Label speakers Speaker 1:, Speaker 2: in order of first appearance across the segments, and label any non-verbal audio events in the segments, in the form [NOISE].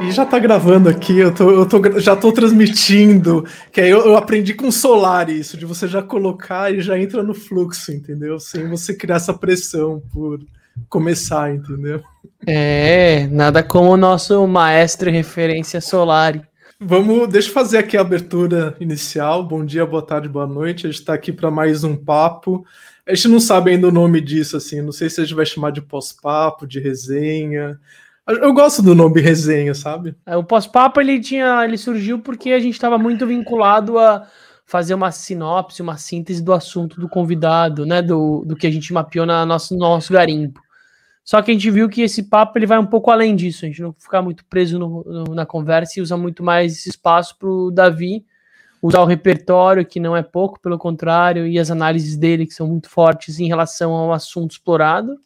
Speaker 1: E já tá gravando aqui, eu, tô, eu tô, já tô transmitindo, que aí eu, eu, aprendi com o Solar isso, de você já colocar e já entra no fluxo, entendeu? Sem você criar essa pressão por começar, entendeu?
Speaker 2: É, nada como o nosso maestro referência Solari.
Speaker 1: Vamos, deixa eu fazer aqui a abertura inicial. Bom dia, boa tarde, boa noite. A gente está aqui para mais um papo. A gente não sabe ainda o nome disso, assim. Não sei se a gente vai chamar de pós-papo, de resenha. Eu gosto do nome resenha, sabe?
Speaker 2: É, o pós-papo ele tinha, ele surgiu porque a gente estava muito vinculado a fazer uma sinopse, uma síntese do assunto do convidado, né? Do, do que a gente mapeou na nosso nosso garimpo. Só que a gente viu que esse papo ele vai um pouco além disso. A gente não ficar muito preso no, no, na conversa e usa muito mais esse espaço para o Davi usar o repertório, que não é pouco, pelo contrário, e as análises dele, que são muito fortes em relação ao assunto explorado.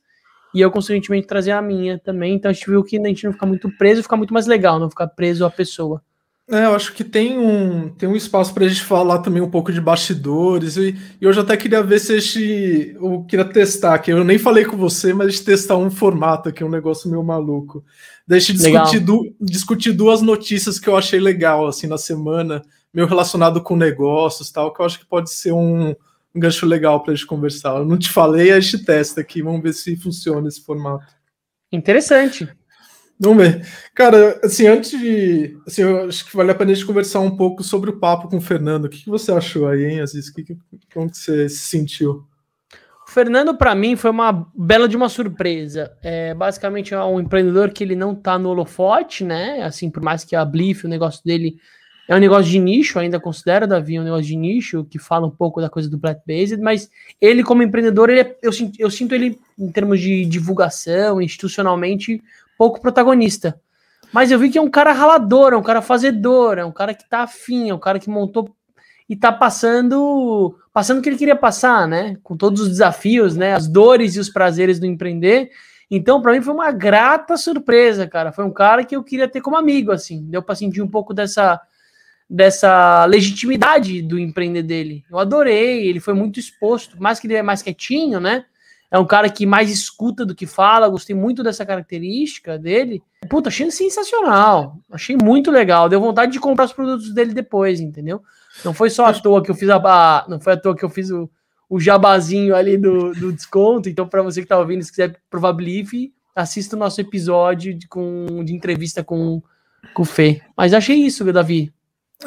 Speaker 2: E eu, consequentemente, trazer a minha também. Então a gente viu que a gente não ficar muito preso, ficar muito mais legal, não ficar preso à pessoa.
Speaker 1: É, eu acho que tem um, tem um espaço para a gente falar também um pouco de bastidores. E, e hoje eu até queria ver se a gente. Eu queria testar aqui. Eu nem falei com você, mas a gente testar um formato aqui, um negócio meio maluco. Deixa eu discutir, du, discutir duas notícias que eu achei legal assim na semana, meio relacionado com negócios tal, que eu acho que pode ser um, um gancho legal para a gente conversar. Eu não te falei, a gente testa aqui, vamos ver se funciona esse formato.
Speaker 2: Interessante.
Speaker 1: Vamos ver. Cara, assim, antes de. Assim, eu acho que vale a pena a gente conversar um pouco sobre o papo com o Fernando. O que, você achou aí, hein, Aziz? Como que você se sentiu?
Speaker 2: O Fernando, para mim, foi uma bela de uma surpresa. É, basicamente, é um empreendedor que ele não tá no holofote, né? Assim, por mais que a Blif, o negócio dele é um negócio de nicho, ainda considero, Davi, um negócio de nicho, que fala um pouco da coisa do plant-based, mas ele, como empreendedor, ele é, eu, eu sinto ele, em termos de divulgação, institucionalmente, pouco protagonista. Mas eu vi que é um cara ralador, é um cara fazedor, é um cara que tá afim, é um cara que montou e tá passando passando o que ele queria passar, né? Com todos os desafios, né? As dores e os prazeres do empreender. Então, para mim foi uma grata surpresa, cara. Foi um cara que eu queria ter como amigo, assim. Deu para sentir um pouco dessa dessa legitimidade do empreender dele. Eu adorei, ele foi muito exposto, mais que ele é mais quietinho, né? É um cara que mais escuta do que fala, gostei muito dessa característica dele. Puta, achei sensacional, achei muito legal, deu vontade de comprar os produtos dele depois, entendeu? Não foi só à toa que eu fiz a, não foi à toa que eu fiz o, o jabazinho ali do, do desconto, então para você que tá ouvindo, se quiser provar Bliff, assista o nosso episódio de, com, de entrevista com, com o Fê. Mas achei isso, Davi.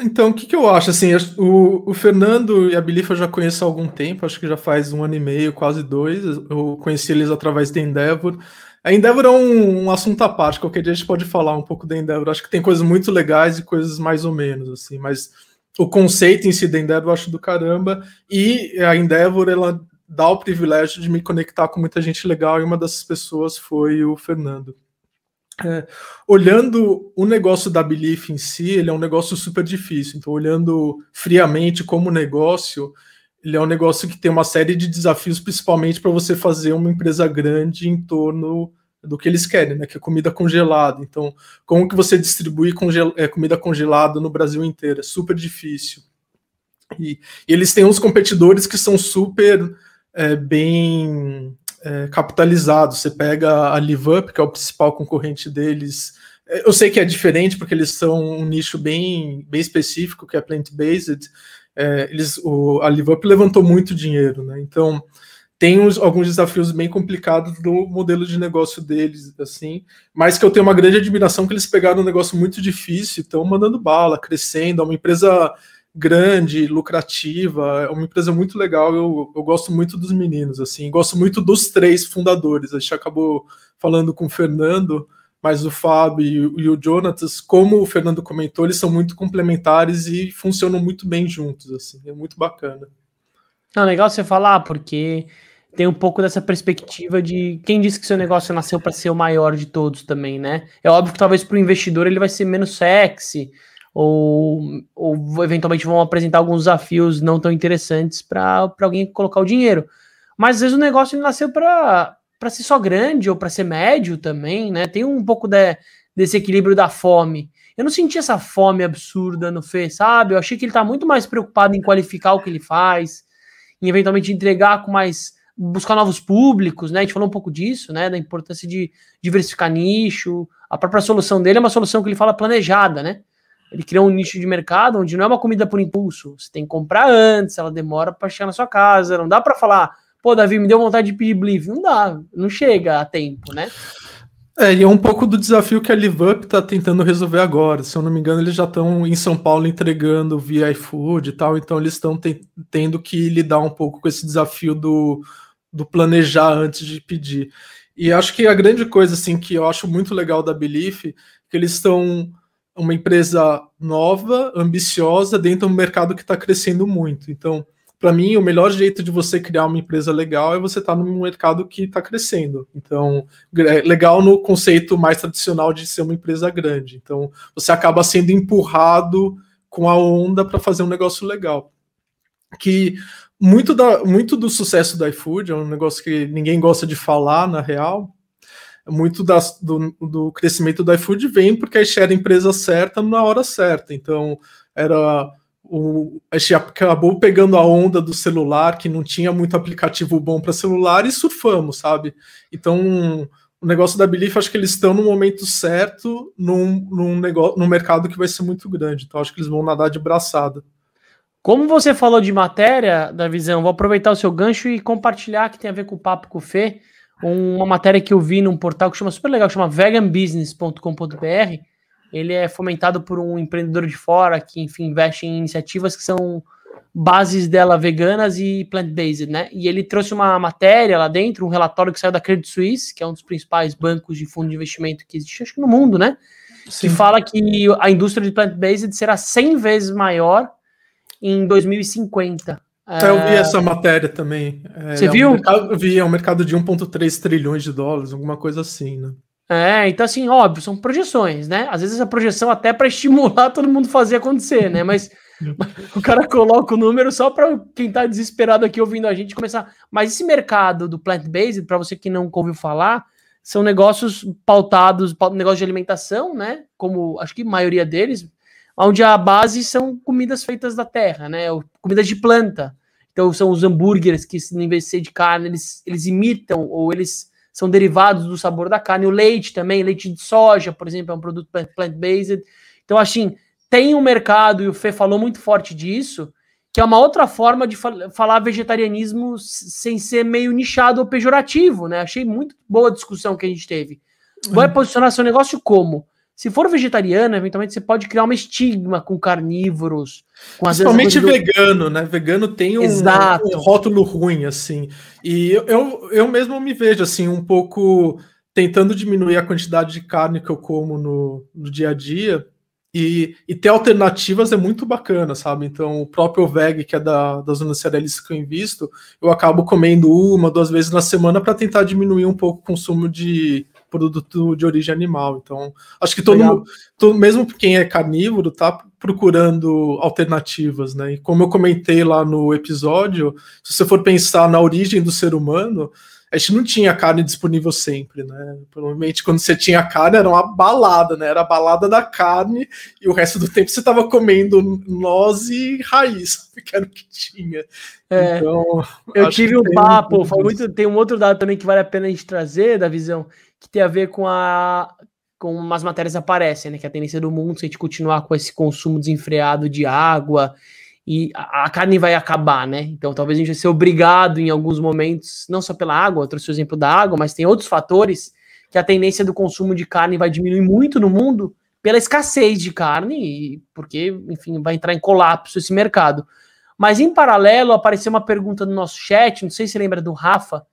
Speaker 1: Então, o que, que eu acho? Assim, o, o Fernando e a Bilifa eu já conheço há algum tempo, acho que já faz um ano e meio, quase dois. Eu conheci eles através da Endeavor. A Endeavor é um, um, assunto à parte, qualquer dia a gente pode falar um pouco da Endeavor. Acho que tem coisas muito legais e coisas mais ou menos, assim, mas o conceito em si da Endeavor eu acho do caramba. E a Endeavor, ela dá o privilégio de me conectar com muita gente legal, e uma dessas pessoas foi o Fernando. É, olhando o negócio da Belief em si, ele é um negócio super difícil. Então, olhando friamente como negócio, ele é um negócio que tem uma série de desafios, principalmente para você fazer uma empresa grande em torno do que eles querem, né? Que é comida congelada. Então, como que você distribui congel é, comida congelada no Brasil inteiro? É super difícil. E, e eles têm uns competidores que são super é, bem é, capitalizados. Você pega a LiveUp, que é o principal concorrente deles. É, eu sei que é diferente, porque eles são um nicho bem, bem específico, que é plant-based. É, eles, o, a LiveUp levantou muito dinheiro, né? Então, tem uns, alguns desafios bem complicados do modelo de negócio deles, assim, mas que eu tenho uma grande admiração que eles pegaram um negócio muito difícil, estão mandando bala, crescendo, é uma empresa grande, lucrativa, é uma empresa muito legal. Eu, eu gosto muito dos meninos, assim, gosto muito dos três fundadores. A gente acabou falando com o Fernando, mas o Fábio e, o Jonatas, como o Fernando comentou, eles são muito complementares e funcionam muito bem juntos, assim, é muito bacana.
Speaker 2: Não, legal você falar, porque tem um pouco dessa perspectiva de quem disse que seu negócio nasceu para ser o maior de todos também, né? É óbvio que talvez para o investidor ele vai ser menos sexy, ou, ou eventualmente vão apresentar alguns desafios não tão interessantes para alguém colocar o dinheiro. Mas às vezes o negócio nasceu para ser só grande ou para ser médio também, né? Tem um pouco de, desse equilíbrio da fome. Eu não senti essa fome absurda no Fê, sabe? Eu achei que ele está muito mais preocupado em qualificar o que ele faz, em eventualmente entregar com mais buscar novos públicos, né? A gente falou um pouco disso, né? Da importância de diversificar nicho. A própria solução dele é uma solução que ele fala planejada, né? Ele criou um nicho de mercado onde não é uma comida por impulso. Você tem que comprar antes, ela demora para chegar na sua casa. Não dá para falar, pô, Davi, me deu vontade de pedir Bliff. Não dá, não chega a tempo, né?
Speaker 1: É, e é um pouco do desafio que a LiveUp está tentando resolver agora. Se eu não me engano, eles já estão em São Paulo entregando via iFood e tal, então eles estão te tendo que lidar um pouco com esse desafio do, do planejar antes de pedir. E acho que a grande coisa assim que eu acho muito legal da Belief, que eles estão uma empresa nova, ambiciosa, dentro de um mercado que está crescendo muito. Então, para mim, o melhor jeito de você criar uma empresa legal é você estar tá num mercado que está crescendo. Então, é legal no conceito mais tradicional de ser uma empresa grande. Então, você acaba sendo empurrado com a onda para fazer um negócio legal. Que muito, da, muito do sucesso do iFood é um negócio que ninguém gosta de falar, na real. Muito das, do, do crescimento do iFood vem porque a gente era a empresa certa na hora certa. Então, era o, a acabou pegando a onda do celular, que não tinha muito aplicativo bom para celular, e surfamos, sabe? Então, o negócio da Belief, acho que eles estão no momento certo, num, num, negócio, num mercado que vai ser muito grande. Então, acho que eles vão nadar de braçada.
Speaker 2: Como você falou de matéria, da visão, vou aproveitar o seu gancho e compartilhar que tem a ver com o papo com o Fê, uma matéria que eu vi num portal que chama super legal, que chama veganbusiness.com.br. Ele é fomentado por um empreendedor de fora que, enfim, investe em iniciativas que são bases dela veganas e plant-based, né? E ele trouxe uma matéria lá dentro, um relatório que saiu da Credit Suisse, que é um dos principais bancos de fundo de investimento que existe, acho que no mundo, né? Sim. Que fala que a indústria de plant-based será 100 vezes maior em 2050.
Speaker 1: Eu vi é, essa matéria também.
Speaker 2: É, Você é viu?
Speaker 1: Um mercado, eu vi, é um mercado de 1,3 trilhões de dólares, alguma coisa assim, né?
Speaker 2: É, então assim, óbvio, são projeções, né? Às vezes a projeção até para estimular [LAUGHS] todo mundo fazer acontecer, né? Mas [LAUGHS] o cara coloca o número só para quem tá desesperado aqui ouvindo a gente começar. Mas esse mercado do plant-based, para você que não ouviu falar, são negócios pautados, negócio de alimentação, né? Como acho que a maioria deles, onde a base são comidas feitas da terra, né? Comidas de planta. Então são os hambúrgueres que, em vez de ser de carne, eles, eles imitam ou eles são derivados do sabor da carne. O leite também, leite de soja, por exemplo, é um produto plant-based. Então, assim, tem um mercado, e o Fê falou muito forte disso, que é uma outra forma de fal falar vegetarianismo sem ser meio nichado ou pejorativo, né? Achei muito boa a discussão que a gente teve. Vai uhum. posicionar seu negócio como? Se for vegetariano, eventualmente você pode criar uma estigma com carnívoros. Com,
Speaker 1: Principalmente do... vegano, né? Vegano tem um, um, rótulo ruim, assim. E eu, eu, eu mesmo me vejo, assim, um pouco tentando diminuir a quantidade de carne que eu como no, no dia a dia. E, e, ter alternativas é muito bacana, sabe? Então, o próprio VEG, que é da, das zona cerealistas que eu invisto, eu acabo comendo uma, duas vezes na semana para tentar diminuir um pouco o consumo de, produto de origem animal. Então, acho que todo mundo, todo, mesmo quem é carnívoro, tá procurando alternativas, né? E como eu comentei lá no episódio, se você for pensar na origem do ser humano, a gente não tinha carne disponível sempre, né? Provavelmente quando você tinha carne era uma balada, né? Era a balada da carne e o resto do tempo você estava comendo noz e raiz, [LAUGHS] que era o que tinha.
Speaker 2: É, então, eu tive um papo, foi muito, tem um outro dado também que vale a pena a gente trazer da visão que tem a ver com a com umas matérias aparecem, né? Que a tendência do mundo se a gente continuar com esse consumo desenfreado de água e a, a, carne vai acabar, né? Então talvez a gente vai ser obrigado em alguns momentos, não só pela água, eu trouxe o exemplo da água, mas tem outros fatores que a tendência do consumo de carne vai diminuir muito no mundo pela escassez de carne, porque, enfim, vai entrar em colapso esse mercado. Mas em paralelo apareceu uma pergunta no nosso chat, não sei se lembra do Rafa,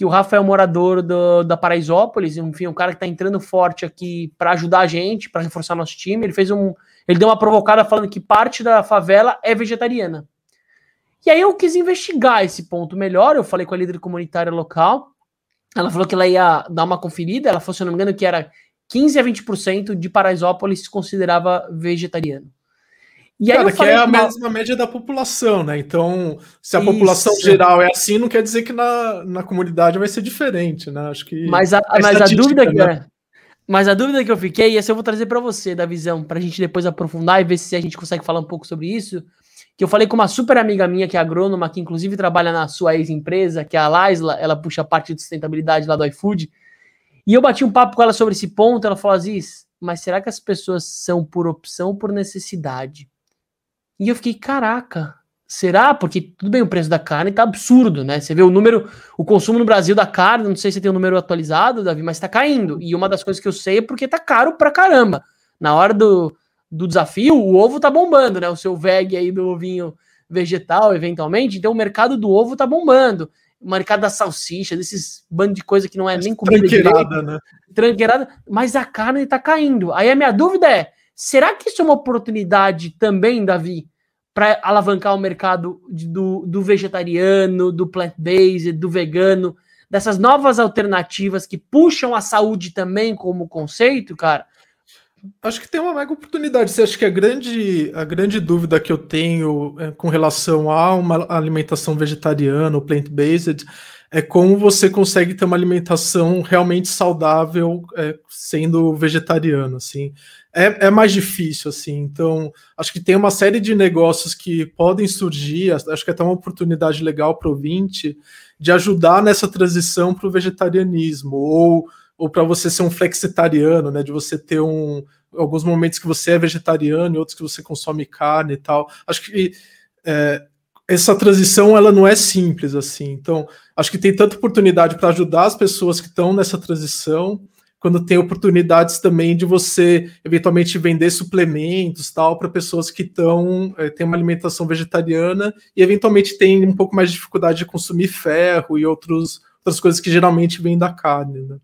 Speaker 2: que o Rafa é morador do, da Paraisópolis, enfim, um cara que está entrando forte aqui para ajudar a gente, para reforçar nosso time. Ele fez um, ele deu uma provocada falando que parte da favela é vegetariana. E aí eu quis investigar esse ponto melhor. Eu falei com a líder comunitária local. Ela falou que ela ia dar uma conferida. Ela falou, se eu não me engano, que era 15 a 20% de Paraisópolis se considerava vegetariano.
Speaker 1: E aí Cara, que é a mesma média da população, né? Então, se a Isso. população geral é assim, não quer dizer que na, na comunidade vai ser diferente, né? Acho que.
Speaker 2: Mas a, a mas a dúvida que né? é, mas a dúvida que eu fiquei, e essa eu vou trazer para você, da visão, para a gente depois aprofundar e ver se a gente consegue falar um pouco sobre isso, que eu falei com uma super amiga minha, que é agrônoma, que inclusive trabalha na sua ex-empresa, que é a Laisla, ela puxa a parte de sustentabilidade lá do iFood, e eu bati um papo com ela sobre esse ponto, ela falou, Aziz, mas será que as pessoas são por opção ou por necessidade? E eu fiquei, caraca, será? Porque tudo bem, o preço da carne tá absurdo, né? Você vê o número, o consumo no Brasil da carne, não sei se tem o um número atualizado, Davi, mas tá caindo. E uma das coisas que eu sei é porque tá caro pra caramba. Na hora do, do desafio, o ovo tá bombando, né? O seu VEG aí do ovinho vegetal, eventualmente. Então o mercado do ovo tá bombando. O mercado da salsicha, desses bando de coisa que não é nem comida
Speaker 1: tranqueirada, direito, né?
Speaker 2: Tranqueirada, mas a carne tá caindo. Aí a minha dúvida é, será que isso é uma oportunidade também, Davi, para alavancar o mercado de, do, do vegetariano, do plant-based, do vegano, dessas novas alternativas que puxam a saúde também como conceito, cara?
Speaker 1: Acho que tem uma mega oportunidade. Você acha que a grande, a grande dúvida que eu tenho é, com relação a uma alimentação vegetariana ou plant-based é como você consegue ter uma alimentação realmente saudável é, sendo vegetariano, assim. É, é, mais difícil, assim. Então, acho que tem uma série de negócios que podem surgir. Acho que é até uma oportunidade legal para o 20 de ajudar nessa transição para o vegetarianismo ou ou para você ser um flexitariano, né? De você ter um alguns momentos que você é vegetariano e outros que você consome carne e tal. Acho que é, essa transição ela não é simples assim. Então, acho que tem tanta oportunidade para ajudar as pessoas que estão nessa transição, quando tem oportunidades também de você eventualmente vender suplementos tal para pessoas que estão é, têm uma alimentação vegetariana e eventualmente têm um pouco mais de dificuldade de consumir ferro e outros, outras coisas que geralmente vêm da carne. Né?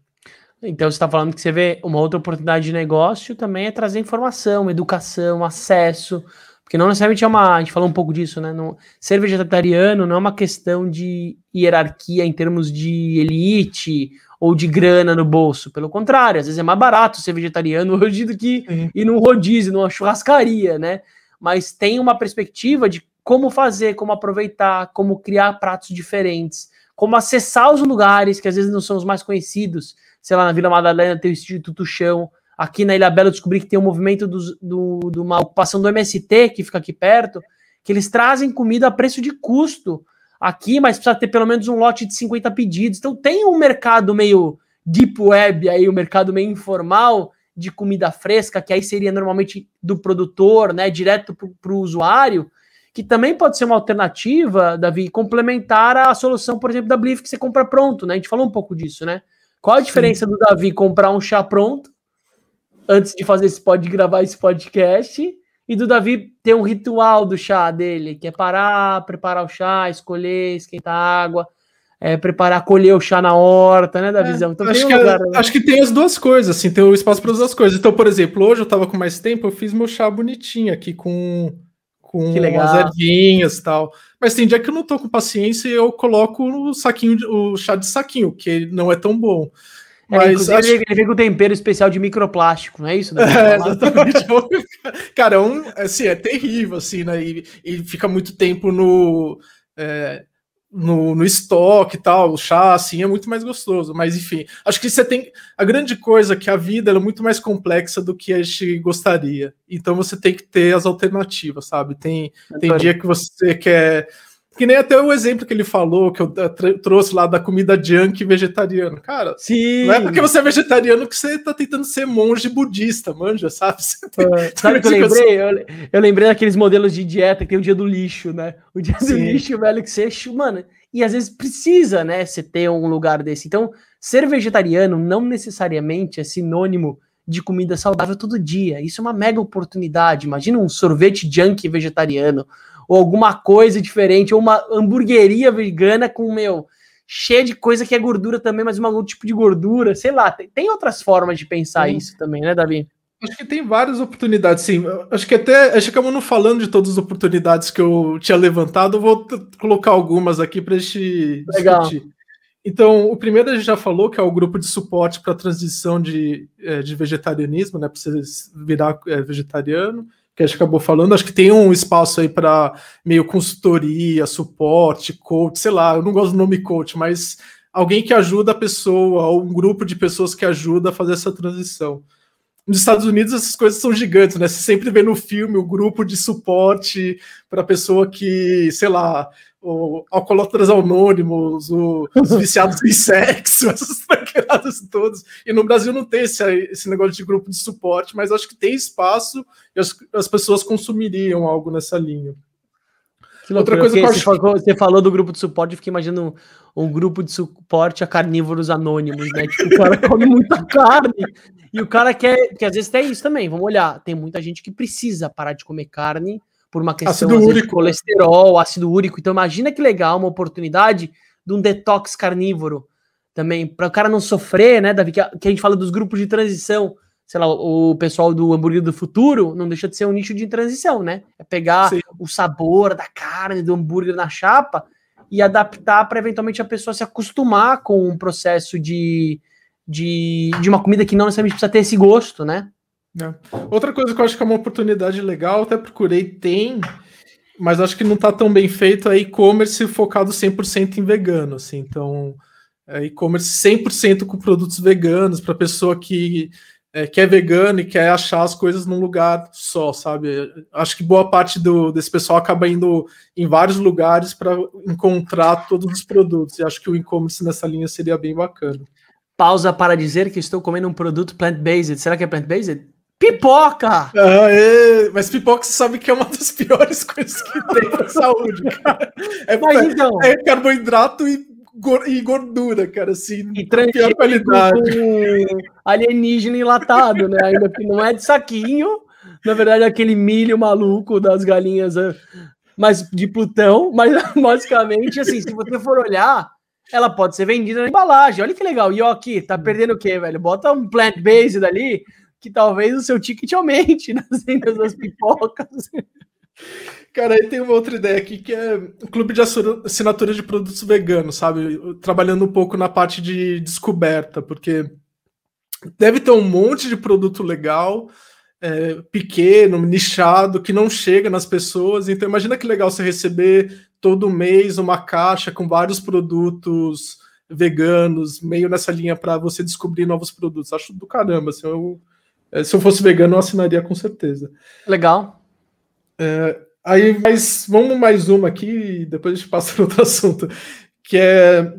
Speaker 2: Então você está falando que você vê uma outra oportunidade de negócio também é trazer informação, educação, acesso, porque não necessariamente é uma. A gente falou um pouco disso, né? Não, ser vegetariano não é uma questão de hierarquia em termos de elite ou de grana no bolso. Pelo contrário, às vezes é mais barato ser vegetariano [LAUGHS] hoje do que ir num rodízio, numa churrascaria, né? Mas tem uma perspectiva de como fazer, como aproveitar, como criar pratos diferentes, como acessar os lugares que às vezes não são os mais conhecidos sei lá, na Vila Madalena tem o Instituto Chão. Aqui na Ilha Bela eu descobri que tem um movimento do, do, de uma ocupação do MST, que fica aqui perto, que eles trazem comida a preço de custo aqui, mas precisa ter pelo menos um lote de 50 pedidos. Então tem um mercado meio deep web aí, um mercado meio informal de comida fresca, que aí seria normalmente do produtor, né, direto para o usuário, que também pode ser uma alternativa, Davi, complementar a solução, por exemplo, da Bliff que você compra pronto, né? A gente falou um pouco disso, né? Qual a diferença Sim. do Davi comprar um chá pronto antes de fazer esse pod, gravar esse podcast e do Davi ter um ritual do chá dele, que é parar, preparar o chá, escolher, esquentar água, é, preparar, colher o chá na horta, né, Davizão?
Speaker 1: É, então, acho, um que, lugar, né? acho que tem as duas coisas, assim, tem o espaço para as duas coisas. Então, por exemplo, hoje eu tava com mais tempo, eu fiz meu chá bonitinho aqui com com que legal. ervinhas e tal. Mas tem dia que eu não tô com paciência e eu coloco o saquinho, o chá de saquinho, que não é tão bom.
Speaker 2: É, Mas acho... ele vem com tempero especial de microplástico, não é isso? [LAUGHS]
Speaker 1: É, exatamente. Cara, é um, assim, é terrível, assim, né? E, e fica muito tempo no. É, no, no estoque e tal, o chá, assim, é muito mais gostoso. Mas, enfim, acho que você tem. A grande coisa é que a vida é muito mais complexa do que a gente gostaria. Então você tem que ter as alternativas, sabe? Tem, tem dia que você quer que nem até o exemplo que ele falou, que eu trouxe lá da comida junk vegetariana. Cara, Sim. não é porque você é vegetariano que você tá tentando ser monge budista, manja, sabe? [LAUGHS]
Speaker 2: Tem, sabe que eu lembrei? Eu, eu, lembrei daqueles modelos de dieta que tem o dia do lixo, né? O dia Sim. do lixo, velho, que você, mano, e às vezes precisa, né, você ter um lugar desse. Então, ser vegetariano não necessariamente é sinônimo de comida saudável todo dia. Isso é uma mega oportunidade. Imagina um sorvete junk vegetariano, ou alguma coisa diferente, ou uma hamburgueria vegana com, meu, cheia de coisa que é gordura também, mas um outro tipo de gordura, sei lá, tem, tem outras formas de pensar sim. isso também, né, Davi?
Speaker 1: Acho que tem várias oportunidades, sim. Acho que até acho que acabamos não falando de todas as oportunidades que eu tinha levantado, eu vou colocar algumas aqui para a gente Legal. discutir. Então, o primeiro a gente já falou, que é o grupo de suporte para a transição de, é, de vegetarianismo, né? Para você virar é, vegetariano que a gente acabou falando, acho que tem um espaço aí para meio consultoria, suporte, coach, sei lá, eu não gosto do nome coach, mas alguém que ajuda a pessoa, ou um grupo de pessoas que ajuda a fazer essa transição. Nos Estados Unidos essas coisas são gigantes, né? Você sempre vê no filme o grupo de suporte para pessoa que, sei lá, o alcoólatras anônimos, o, os [LAUGHS] viciados em sexo, [LAUGHS] essas tranqueiradas todas. E no Brasil não tem esse, esse negócio de grupo de suporte, mas acho que tem espaço e as, as pessoas consumiriam algo nessa linha.
Speaker 2: Outra coisa que você, falou, você falou do grupo de suporte, eu fiquei imaginando um, um, grupo de suporte a carnívoros anônimos, né? Tipo, o cara come muita [LAUGHS] carne e o cara quer. Que às vezes tem isso também. Vamos olhar. Tem muita gente que precisa parar de comer carne por uma questão ácido úrico. de colesterol, ácido úrico. Então, imagina que legal uma oportunidade de um detox carnívoro também, para o cara não sofrer, né, Davi? Que a, que a gente fala dos grupos de transição sei lá, o pessoal do hambúrguer do futuro não deixa de ser um nicho de transição, né? É pegar Sim. o sabor da carne do hambúrguer na chapa e adaptar para eventualmente a pessoa se acostumar com um processo de, de, de uma comida que não necessariamente precisa ter esse gosto, né?
Speaker 1: É. Outra coisa que eu acho que é uma oportunidade legal, até procurei, tem, mas acho que não está tão bem feito, é e-commerce focado 100% em vegano, assim, então é e-commerce 100% com produtos veganos, para pessoa que é, que é vegano e quer achar as coisas num lugar só, sabe? Acho que boa parte do, desse pessoal acaba indo em vários lugares para encontrar todos os produtos. E acho que o e-commerce nessa linha seria bem bacana.
Speaker 2: Pausa para dizer que estou comendo um produto plant-based. Será que é plant-based? Pipoca!
Speaker 1: Ah, é, mas pipoca você sabe que é uma das [LAUGHS] piores coisas que tem para saúde, cara. É, mas, então, é carboidrato e e gordura, cara, assim,
Speaker 2: e pior qualidade. alienígena enlatado, né? Ainda que não é de saquinho, na verdade é aquele milho maluco das galinhas, é, mas de Plutão, mas [LAUGHS] basicamente, assim, se você for olhar, ela pode ser vendida na embalagem. Olha que legal. E ó, aqui, tá perdendo o quê, velho? Bota um plant-based ali, que talvez o seu ticket aumente [LAUGHS] nas vendas das pipocas.
Speaker 1: Cara, aí tem uma outra ideia aqui que é o clube de assinatura de produtos veganos, sabe? Trabalhando um pouco na parte de descoberta, porque deve ter um monte de produto legal, é, pequeno, nichado, que não chega nas pessoas. Então, imagina que legal você receber todo mês uma caixa com vários produtos veganos, meio nessa linha para você descobrir novos produtos. Acho do caramba. Assim, eu, é, se eu fosse vegano, eu assinaria com certeza.
Speaker 2: Legal.
Speaker 1: É, aí, mas vamos mais uma aqui depois a gente passa para outro [LAUGHS] assunto, que é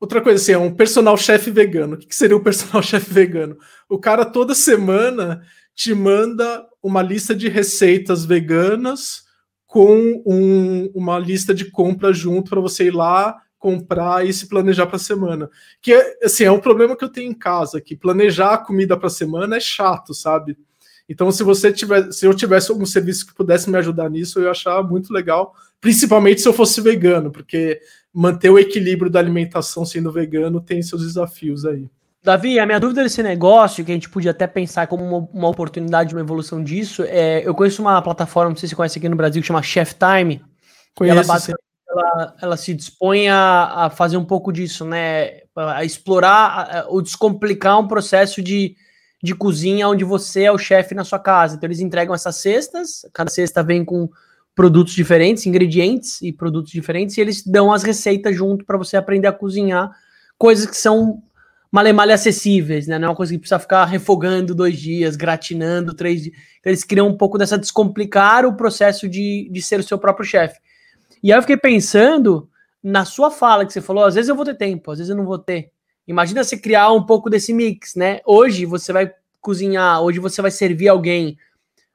Speaker 1: outra coisa assim, é um personal chefe vegano. O que seria o personal [LAUGHS] chefe vegano? O cara toda semana te manda uma lista de receitas veganas com um, uma lista de compra junto para você ir lá comprar e se planejar para a semana. Que é, assim, é um problema que eu tenho em casa, que planejar a comida para a semana é chato, sabe? Então, se você tiver, se eu tivesse algum serviço que pudesse me ajudar nisso, eu ia achar muito legal, principalmente se eu fosse vegano, porque manter o equilíbrio da alimentação sendo vegano tem seus desafios aí.
Speaker 2: Davi, a minha dúvida desse negócio, que a gente podia até pensar como uma, uma oportunidade, uma evolução disso, é, eu conheço uma plataforma, não sei se você conhece aqui no Brasil, que chama Chef Time. Conheço, ela, ela, ela, se dispõe a, a, fazer um pouco disso, né? A explorar ou descomplicar um processo de de cozinha onde você é o chefe na sua casa. Então eles entregam essas cestas, cada cesta vem com produtos diferentes, ingredientes e produtos diferentes, e eles dão as receitas junto para você aprender a cozinhar coisas que são malemalha acessíveis, né? Não é uma coisa que precisa ficar refogando dois dias, gratinando três dias. Então, eles criam um pouco dessa descomplicar o processo de, de ser o seu próprio chefe. E aí eu fiquei pensando na sua fala que você falou, às vezes eu vou ter tempo, às vezes eu não vou ter. Imagina você criar um pouco desse mix, né? Hoje você vai cozinhar, hoje você vai servir alguém.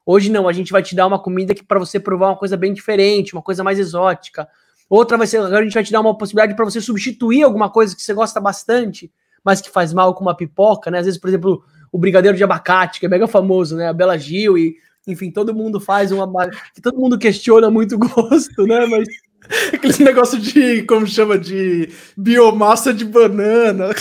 Speaker 2: Hoje não, a gente vai te dar uma comida que para você provar uma coisa bem diferente, uma coisa mais exótica. Outra vai ser, agora a gente vai te dar uma possibilidade para você substituir alguma coisa que você gosta bastante, mas que faz mal com uma pipoca, né? Às vezes, por exemplo, o brigadeiro de abacate, que é mega famoso, né? A Bela Gil e enfim, todo mundo faz uma todo mundo questiona muito o gosto, né? Mas [LAUGHS]
Speaker 1: Aquele negócio de, como chama, de biomassa de banana. [LAUGHS]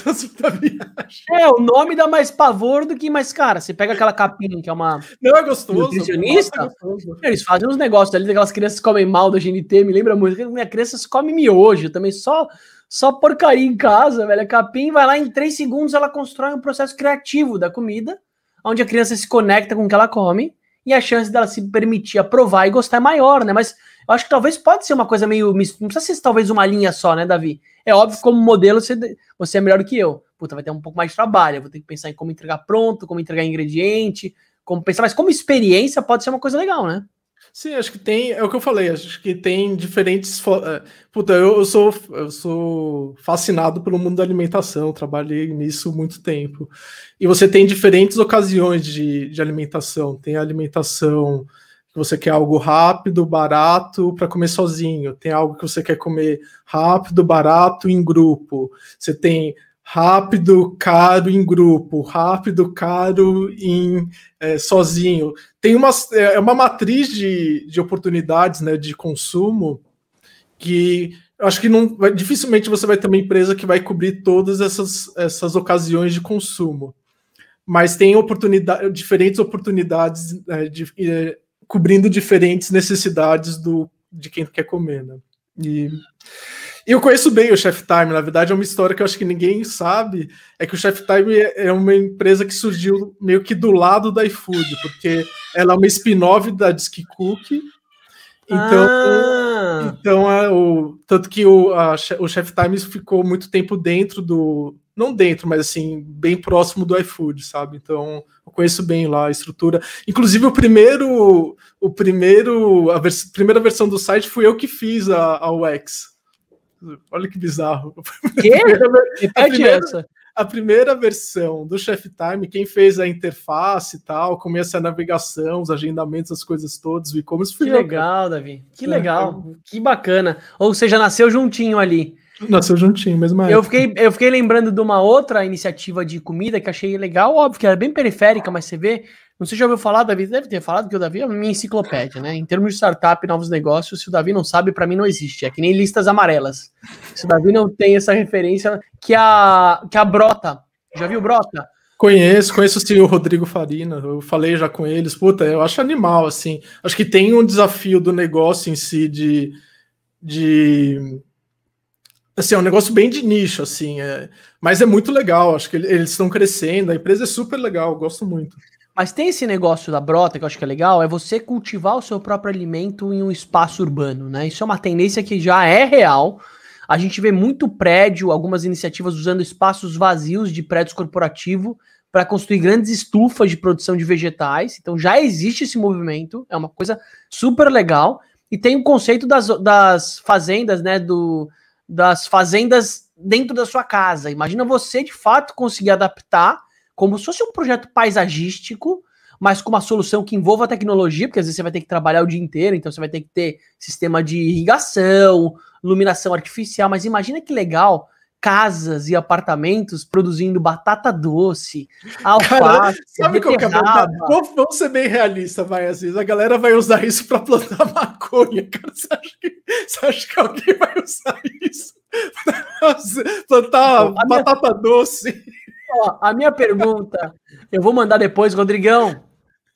Speaker 2: É, o nome dá mais pavor do que mais, cara. Você pega aquela capinha que é uma.
Speaker 1: Não é gostoso.
Speaker 2: Nutricionista. É gostoso. Eles fazem uns negócios ali, daquelas crianças que comem mal da GNT, me lembra muito. Minha criança come miojo também, só, só porcaria em casa, velho. A capim vai lá em três segundos, ela constrói um processo criativo da comida, onde a criança se conecta com o que ela come e a chance dela se permitir aprovar e gostar é maior, né? Mas eu acho que talvez pode ser uma coisa meio. Não precisa ser talvez uma linha só, né, Davi? É óbvio, como modelo, você, você é melhor do que eu. puta, vai ter um pouco mais de trabalho. Eu vou ter que pensar em como entregar pronto, como entregar ingrediente, como pensar, mas como experiência pode ser uma coisa legal, né?
Speaker 1: Sim, acho que tem, é o que eu falei, acho que tem diferentes. É, puta, eu, eu, sou, eu sou fascinado pelo mundo da alimentação, trabalhei nisso muito tempo. E você tem diferentes ocasiões de, de alimentação. Tem a alimentação que você quer algo rápido, barato para comer sozinho. Tem algo que você quer comer rápido, barato em grupo. Você tem rápido, caro em grupo, rápido, caro em é, sozinho. Tem uma, é, é uma matriz de, de oportunidades né, de consumo que acho que não dificilmente você vai ter uma empresa que vai cobrir todas essas, essas ocasiões de consumo. Mas tem oportunidade, diferentes oportunidades é, de, é, cobrindo diferentes necessidades do, de quem quer comer. Né? E e eu conheço bem o Chef Time, na verdade é uma história que eu acho que ninguém sabe, é que o Chef Time é, é uma empresa que surgiu meio que do lado da iFood, porque ela é uma spin-off da Disque Cook, então, ah. então é o, tanto que o, a, o Chef Time ficou muito tempo dentro do, não dentro, mas assim, bem próximo do iFood, sabe? Então, eu conheço bem lá a estrutura. Inclusive, o primeiro, o primeiro, a vers primeira versão do site fui eu que fiz a, a UX. Olha que bizarro.
Speaker 2: Que? [LAUGHS] a, primeira,
Speaker 1: a primeira versão do Chef Time, quem fez a interface e tal, começa a navegação, os agendamentos, as coisas todas, e como isso
Speaker 2: foi. Que legal, Davi. Que é, legal. É. Que bacana. Ou seja, nasceu juntinho ali.
Speaker 1: Nasceu juntinho, mesmo
Speaker 2: eu fiquei Eu fiquei lembrando de uma outra iniciativa de comida que achei legal, óbvio que era bem periférica, mas você vê não sei se já ouviu falar, Davi deve ter falado que o Davi é minha enciclopédia, né? Em termos de startup novos negócios, se o Davi não sabe, para mim não existe. É que nem listas amarelas. Se o Davi não tem essa referência, que a, que a Brota. Já viu Brota?
Speaker 1: Conheço, conheço sim o Rodrigo Farina, eu falei já com eles, puta, eu acho animal, assim, acho que tem um desafio do negócio em si de, de assim, é um negócio bem de nicho, assim, é, mas é muito legal, acho que eles estão crescendo, a empresa é super legal, gosto muito.
Speaker 2: Mas tem esse negócio da brota que eu acho que é legal, é você cultivar o seu próprio alimento em um espaço urbano, né? Isso é uma tendência que já é real. A gente vê muito prédio, algumas iniciativas usando espaços vazios de prédios corporativos para construir grandes estufas de produção de vegetais. Então já existe esse movimento, é uma coisa super legal. E tem o conceito das, das fazendas, né? Do, das fazendas dentro da sua casa. Imagina você de fato conseguir adaptar como se fosse um projeto paisagístico, mas com uma solução que envolva a tecnologia, porque às vezes você vai ter que trabalhar o dia inteiro, então você vai ter que ter sistema de irrigação, iluminação artificial, mas imagina que legal casas e apartamentos produzindo batata doce, [LAUGHS]
Speaker 1: alface, sabe qual que é vamos, vamos ser bem realistas, vai, às vezes? A galera vai usar isso para plantar [LAUGHS] maconha, cara, você acha, que, você acha que alguém vai usar isso? [LAUGHS] plantar batata minha... doce
Speaker 2: Ó, a minha pergunta, eu vou mandar depois, Rodrigão.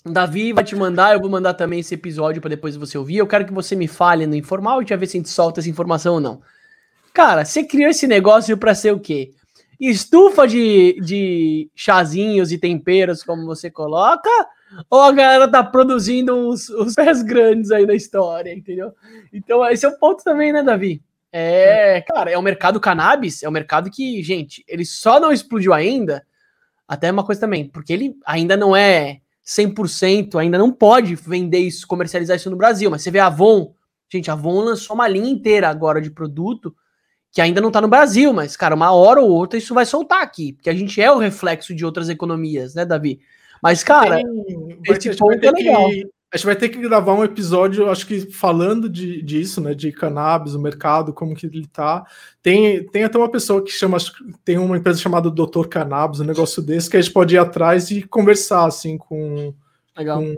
Speaker 2: Davi vai te mandar, eu vou mandar também esse episódio para depois você ouvir. Eu quero que você me fale no informal, gente vai ver se a gente solta essa informação ou não. Cara, você criou esse negócio para ser o quê? Estufa de, de chazinhos e temperos, como você coloca? Ou a galera tá produzindo os, os pés grandes aí da história, entendeu? Então, esse é o ponto também, né, Davi? É, cara, é o mercado cannabis, é um mercado que, gente, ele só não explodiu ainda, até uma coisa também, porque ele ainda não é 100%, ainda não pode vender isso, comercializar isso no Brasil, mas você vê a Avon, gente, a Avon lançou uma linha inteira agora de produto que ainda não tá no Brasil, mas, cara, uma hora ou outra isso vai soltar aqui, porque a gente é o reflexo de outras economias, né, Davi? Mas, cara, Tem,
Speaker 1: esse ponto é legal. Que a gente vai ter que gravar um episódio, acho que falando de, disso, né? De cannabis, o mercado, como que ele tá. Tem, tem até uma pessoa que chama, tem uma empresa chamada Doutor Cannabis, um negócio desse, que a gente pode ir atrás e conversar, assim, com, com,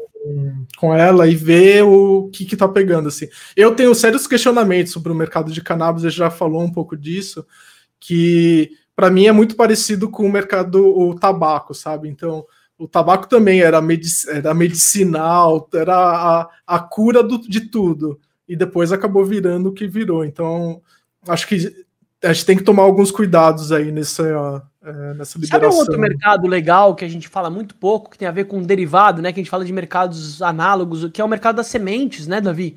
Speaker 1: com, ela e ver o que que tá pegando, assim. Eu tenho sérios questionamentos sobre o mercado de cannabis, a gente já falou um pouco disso, que para mim é muito parecido com o mercado, o tabaco, sabe? Então o tabaco também era, medic era medicinal, era a, a cura do, de tudo. E depois acabou virando o que virou. Então, acho que a gente tem que tomar alguns cuidados aí nessa, é, nessa liberação.
Speaker 2: Sabe um outro mercado legal que a gente fala muito pouco, que tem a ver com derivado, né? Que a gente fala de mercados análogos, que é o mercado das sementes, né, Davi?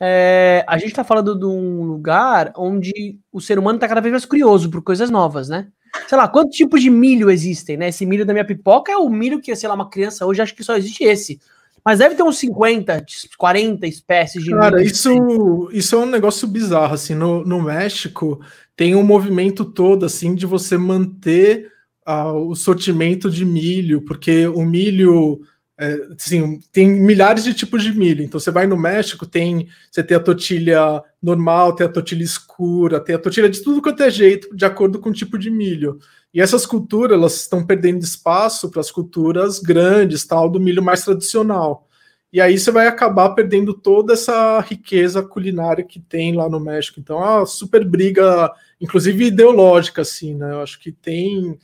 Speaker 2: É, a gente está falando de um lugar onde o ser humano está cada vez mais curioso por coisas novas, né? Sei lá, quantos tipos de milho existem, né? Esse milho da minha pipoca é o milho que, sei lá, uma criança hoje acha que só existe esse. Mas deve ter uns 50, 40 espécies de
Speaker 1: Cara, isso, isso é um negócio bizarro, assim, no, no México tem um movimento todo, assim, de você manter uh, o sortimento de milho, porque o milho é, assim, tem milhares de tipos de milho. Então você vai no México, tem você tem a tortilha normal, tem a tortilha escura, tem a tortilha de tudo quanto é jeito, de acordo com o tipo de milho. E essas culturas elas estão perdendo espaço para as culturas grandes, tal, do milho mais tradicional. E aí você vai acabar perdendo toda essa riqueza culinária que tem lá no México. Então, é uma super briga, inclusive ideológica, assim, né? Eu acho que tem.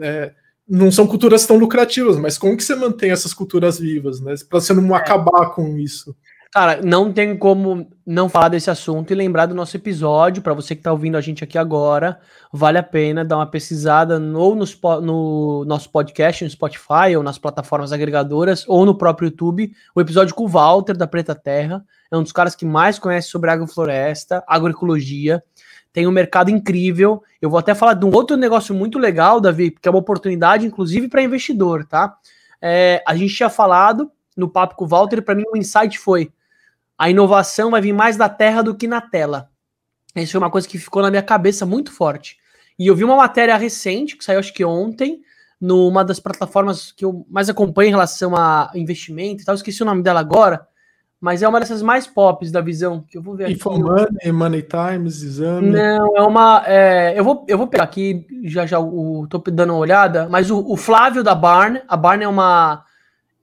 Speaker 1: É, não são culturas tão lucrativas, mas como que você mantém essas culturas vivas, né? Para você não é. acabar com isso.
Speaker 2: Cara, não tem como não falar desse assunto e lembrar do nosso episódio. Para você que está ouvindo a gente aqui agora, vale a pena dar uma pesquisada no, no, no, nosso podcast, no Spotify, ou nas plataformas agregadoras, ou no próprio YouTube. O episódio com o Walter, da Preta Terra. É um dos caras que mais conhece sobre agrofloresta, agroecologia tem um mercado incrível. Eu vou até falar de um outro negócio muito legal, Davi, que é uma oportunidade, inclusive, para investidor, tá? É, a gente tinha falado no papo com o Walter, para mim o insight foi: a inovação vai vir mais da terra do que na tela. Isso foi uma coisa que ficou na minha cabeça muito forte. E eu vi uma matéria recente, que saiu acho que ontem, numa das plataformas que eu mais acompanho em relação a investimento e tal, esqueci o nome dela agora, mas é uma dessas mais pops da visão que eu vou ver
Speaker 1: aqui. Money Times, exame.
Speaker 2: Não, é uma. É, eu, vou, eu vou pegar aqui, já já o, tô dando uma olhada, mas o, o Flávio da Barn, a Barn é uma.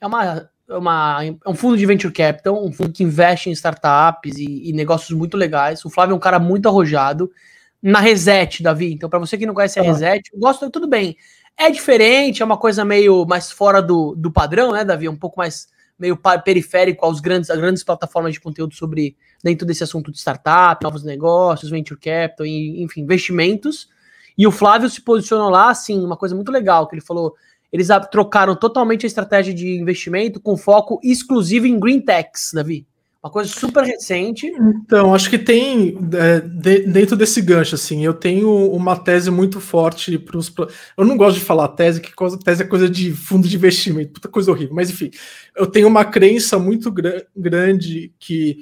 Speaker 2: É uma. É, uma, é um fundo de venture capital, um fundo que investe em startups e, e negócios muito legais. O Flávio é um cara muito arrojado. Na Reset, Davi. Então, para você que não conhece a Reset, eu gosto, tudo bem. É diferente, é uma coisa meio mais fora do, do padrão, né, Davi? Um pouco mais meio periférico aos grandes, às grandes plataformas de conteúdo sobre dentro desse assunto de startup, novos negócios, venture capital, e, enfim, investimentos. E o Flávio se posicionou lá, assim, uma coisa muito legal, que ele falou, eles trocaram totalmente a estratégia de investimento com foco exclusivo em green techs, Davi. Uma coisa super recente.
Speaker 1: Então, acho que tem, é, de, dentro desse gancho, assim, eu tenho uma tese muito forte para os. Eu não gosto de falar tese, que coisa, tese é coisa de fundo de investimento, puta coisa horrível, mas enfim, eu tenho uma crença muito gr grande que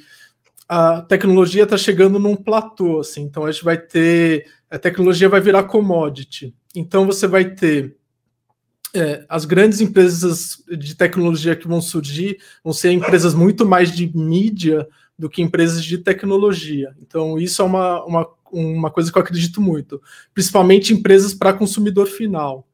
Speaker 1: a tecnologia está chegando num platô, assim, então a gente vai ter. A tecnologia vai virar commodity. Então você vai ter é, as grandes empresas de tecnologia que vão surgir vão ser empresas muito mais de mídia do que empresas de tecnologia. Então, isso é uma, uma, uma coisa que eu acredito muito, principalmente empresas para consumidor final.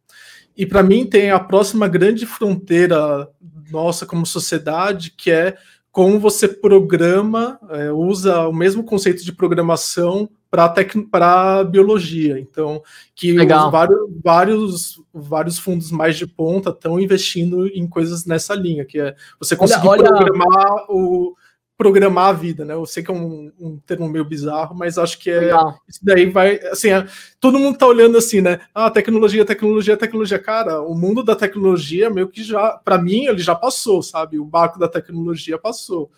Speaker 1: E para mim tem a próxima grande fronteira nossa como sociedade, que é como você programa, é, usa o mesmo conceito de programação para biologia. Então, que vários, vários, vários fundos mais de ponta estão investindo em coisas nessa linha, que é você conseguir olha, olha... programar o programar a vida, né? Eu sei que é um, um termo meio bizarro, mas acho que é Legal. isso daí vai assim, é, todo mundo tá olhando assim, né? Ah, tecnologia, tecnologia, tecnologia, cara, o mundo da tecnologia meio que já, para mim, ele já passou, sabe? O barco da tecnologia passou.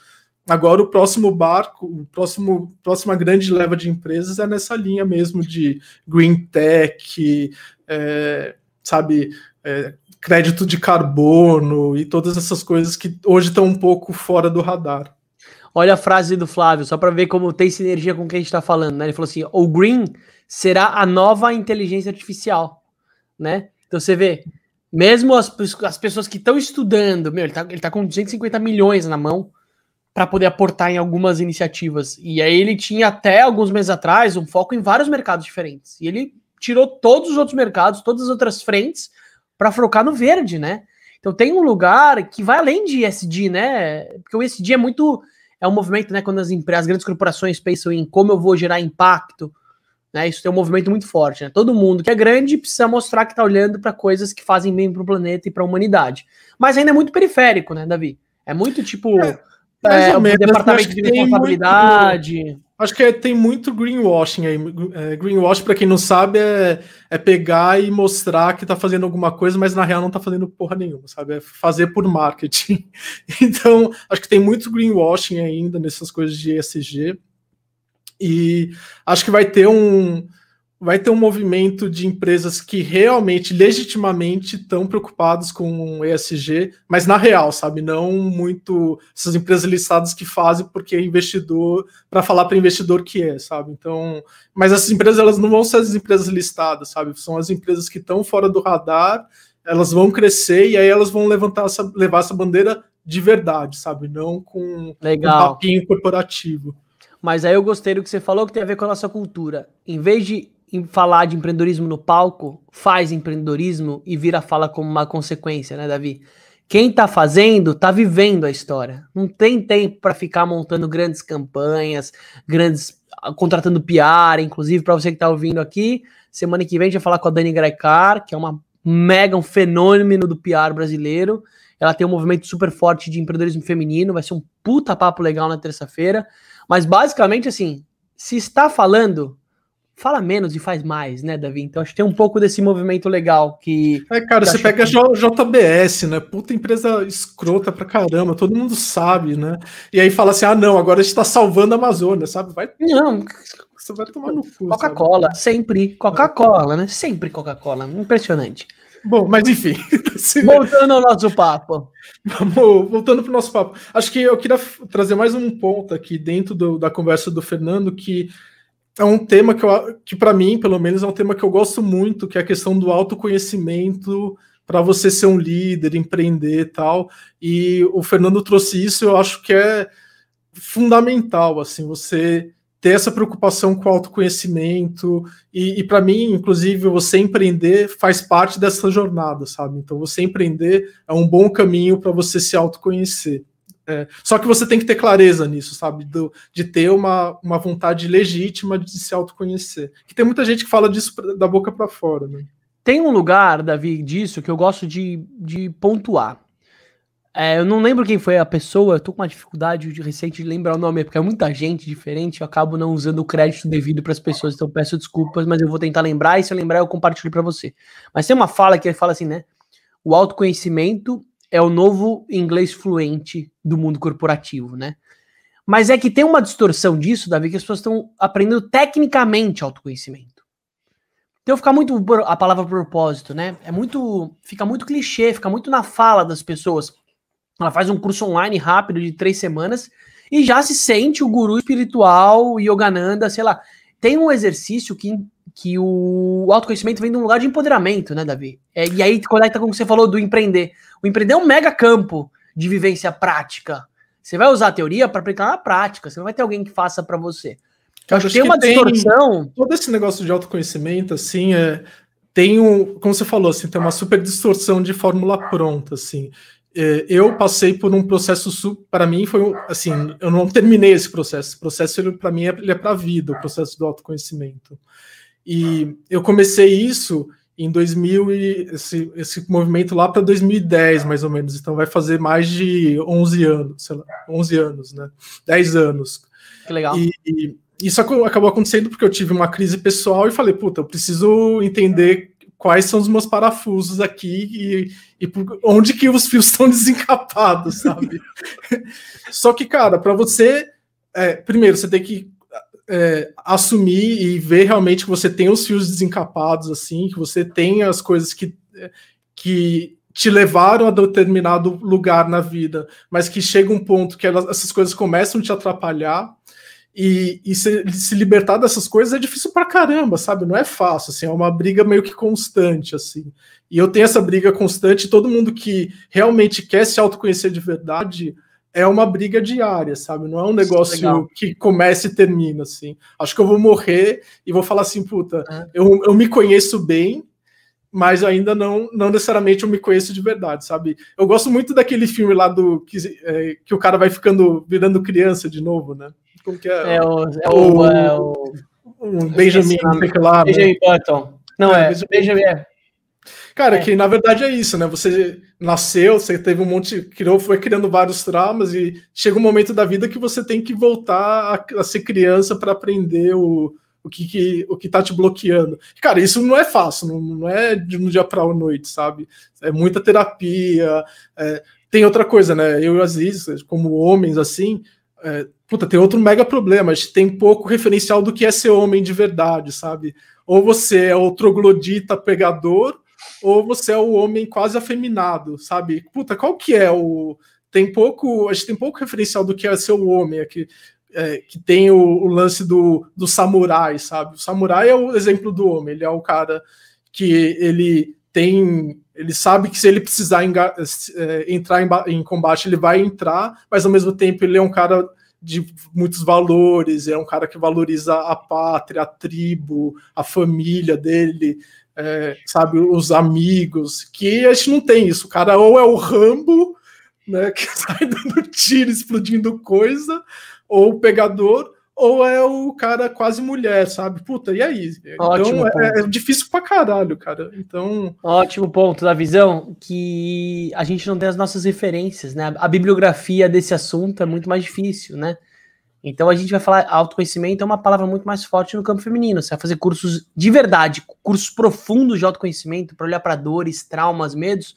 Speaker 1: Agora o próximo barco, o próximo próxima grande leva de empresas é nessa linha mesmo de green tech, é, sabe, é, crédito de carbono e todas essas coisas que hoje estão um pouco fora do radar.
Speaker 2: Olha a frase do Flávio, só para ver como tem sinergia com o que a gente está falando, né? Ele falou assim: o green será a nova inteligência artificial, né? Então você vê, mesmo as, as pessoas que estão estudando, meu, ele está ele tá com 250 milhões na mão para poder aportar em algumas iniciativas. E aí ele tinha até alguns meses atrás um foco em vários mercados diferentes. E ele tirou todos os outros mercados, todas as outras frentes para focar no verde, né? Então tem um lugar que vai além de ESG, né? Porque o ESG é muito é um movimento, né, quando as empresas, as grandes corporações pensam em como eu vou gerar impacto, né? Isso tem um movimento muito forte, né? Todo mundo que é grande precisa mostrar que está olhando para coisas que fazem bem para o planeta e para a humanidade. Mas ainda é muito periférico, né, Davi? É muito tipo é
Speaker 1: mais é, ou menos, departamento de responsabilidade. Muito, acho que é, tem muito greenwashing aí. É, greenwashing, para quem não sabe, é, é pegar e mostrar que tá fazendo alguma coisa, mas na real não tá fazendo porra nenhuma, sabe? É fazer por marketing. [LAUGHS] então, acho que tem muito greenwashing ainda nessas coisas de ESG. E acho que vai ter um vai ter um movimento de empresas que realmente, legitimamente, estão preocupados com ESG, mas na real, sabe? Não muito essas empresas listadas que fazem porque é investidor, para falar para investidor que é, sabe? Então, mas essas empresas elas não vão ser as empresas listadas, sabe? São as empresas que estão fora do radar, elas vão crescer e aí elas vão levantar essa, levar essa bandeira de verdade, sabe? Não com
Speaker 2: Legal.
Speaker 1: um papinho corporativo.
Speaker 2: Mas aí eu gostei do que você falou, que tem a ver com a nossa cultura. Em vez de falar de empreendedorismo no palco, faz empreendedorismo e vira fala como uma consequência, né, Davi? Quem tá fazendo, tá vivendo a história. Não tem tempo para ficar montando grandes campanhas, grandes contratando PR, inclusive para você que tá ouvindo aqui, semana que vem a gente vai falar com a Dani Graicar, que é uma mega um fenômeno do PR brasileiro. Ela tem um movimento super forte de empreendedorismo feminino, vai ser um puta papo legal na terça-feira. Mas basicamente assim, se está falando, fala menos e faz mais, né, Davi? Então acho que tem um pouco desse movimento legal que.
Speaker 1: É, cara, você pega que... a JBS, né? Puta empresa escrota pra caramba, todo mundo sabe, né? E aí fala assim: ah, não, agora a gente tá salvando a Amazônia, sabe? Vai.
Speaker 2: Não.
Speaker 1: Você vai tomar no cu.
Speaker 2: Coca-Cola, sempre. Coca-Cola, né? Sempre Coca-Cola. Impressionante.
Speaker 1: Bom, mas enfim. [LAUGHS]
Speaker 2: Voltando ao nosso papo.
Speaker 1: Vamos, voltando para o nosso papo. Acho que eu queria trazer mais um ponto aqui dentro do, da conversa do Fernando, que é um tema que, que para mim, pelo menos, é um tema que eu gosto muito, que é a questão do autoconhecimento para você ser um líder, empreender e tal. E o Fernando trouxe isso, eu acho que é fundamental, assim, você ter essa preocupação com o autoconhecimento e, e para mim, inclusive, você empreender faz parte dessa jornada, sabe? Então, você empreender é um bom caminho para você se autoconhecer. É, só que você tem que ter clareza nisso, sabe? Do, de ter uma, uma vontade legítima de se autoconhecer. Que tem muita gente que fala disso da boca para fora, né?
Speaker 2: Tem um lugar, Davi, disso que eu gosto de, de pontuar. É, eu não lembro quem foi a pessoa, eu tô com uma dificuldade de recente de lembrar o nome, porque é muita gente diferente, eu acabo não usando o crédito devido para as pessoas, então peço desculpas, mas eu vou tentar lembrar, e se eu lembrar eu compartilho para você. Mas tem uma fala que ele fala assim, né? O autoconhecimento é o novo inglês fluente do mundo corporativo, né? Mas é que tem uma distorção disso, Davi, que as pessoas estão aprendendo tecnicamente autoconhecimento. Então fica muito a palavra propósito, né? É muito, fica muito clichê, fica muito na fala das pessoas. Ela faz um curso online rápido de três semanas e já se sente o guru espiritual, Yogananda, sei lá. Tem um exercício que que o autoconhecimento vem de um lugar de empoderamento, né, Davi? É, e aí conecta com o que você falou do empreender. O empreender é um mega campo de vivência prática. Você vai usar a teoria para aplicar na prática, você não vai ter alguém que faça para você.
Speaker 1: Eu acho que tem uma distorção. todo esse negócio de autoconhecimento, assim, é, tem um, como você falou, assim, tem uma super distorção de fórmula pronta, assim. É, eu passei por um processo para mim foi assim eu não terminei esse processo esse processo para mim ele é para a vida o processo do autoconhecimento e eu comecei isso em 2000 e esse, esse movimento lá para 2010, mais ou menos. Então vai fazer mais de 11 anos, sei lá, 11 anos, né? 10 anos.
Speaker 2: Que legal.
Speaker 1: E, e isso acabou acontecendo porque eu tive uma crise pessoal e falei, puta, eu preciso entender quais são os meus parafusos aqui e, e onde que os fios [LAUGHS] estão desencapados, sabe? [LAUGHS] Só que, cara, para você, é, primeiro, você tem que é, assumir e ver realmente que você tem os fios desencapados, assim, que você tem as coisas que, que te levaram a determinado lugar na vida, mas que chega um ponto que elas, essas coisas começam a te atrapalhar. E, e se, se, libertar dessas coisas é difícil pra caramba, sabe? Não é fácil, assim, é uma briga meio que constante, assim. E eu tenho essa briga constante, todo mundo que realmente quer se autoconhecer de verdade, é uma briga diária, sabe? Não é um negócio Legal. que começa e termina, assim. Acho que eu vou morrer e vou falar assim, puta, é. eu, eu me conheço bem, mas ainda não, não necessariamente eu me conheço de verdade, sabe? Eu gosto muito daquele filme lá do que, é, que o cara vai ficando virando criança de novo, né?
Speaker 2: Como que é? É o, é o, o, é o...
Speaker 1: Um Benjamin, lá,
Speaker 2: né? Benjamin? Button. Não é, é Benjamin, é.
Speaker 1: Cara, é. que na verdade é isso, né? Você nasceu, você teve um monte, criou, foi criando vários traumas e chega um momento da vida que você tem que voltar a, a ser criança para aprender o, o que, que, o que tá te bloqueando. Cara, isso não é fácil, não, não é de um dia para a noite, sabe? É muita terapia. É, tem outra coisa, né? Eu e Aziz, como homens, assim, é, puta, tem outro mega problema. A gente tem pouco referencial do que é ser homem de verdade, sabe? ou você é o troglodita pegador, ou você é o homem quase afeminado, sabe? Puta, qual que é o. Tem pouco. A gente tem pouco referencial do que é ser o homem aqui. É, que tem o, o, lance do, do samurai, sabe? O samurai é o exemplo do homem, ele é o cara que ele tem. Ele sabe que se ele precisar enga, é, entrar em, em combate, ele vai entrar, mas ao mesmo tempo ele é um cara de muitos valores, é um cara que valoriza a pátria, a tribo, a família dele, é, sabe, os amigos, que a gente não tem isso. O cara ou é o Rambo, né, [LAUGHS] que sai dando tiro, explodindo coisa, ou o pegador, ou é o cara quase mulher, sabe? Puta, e aí? Ótimo então é, é, difícil pra caralho, cara. Então.
Speaker 2: Ótimo ponto da visão que a gente não tem as nossas referências, né? A bibliografia desse assunto é muito mais difícil, né? Então a gente vai falar autoconhecimento é uma palavra muito mais forte no campo feminino. Você vai fazer cursos de verdade, cursos profundos de autoconhecimento para olhar para dores, traumas, medos.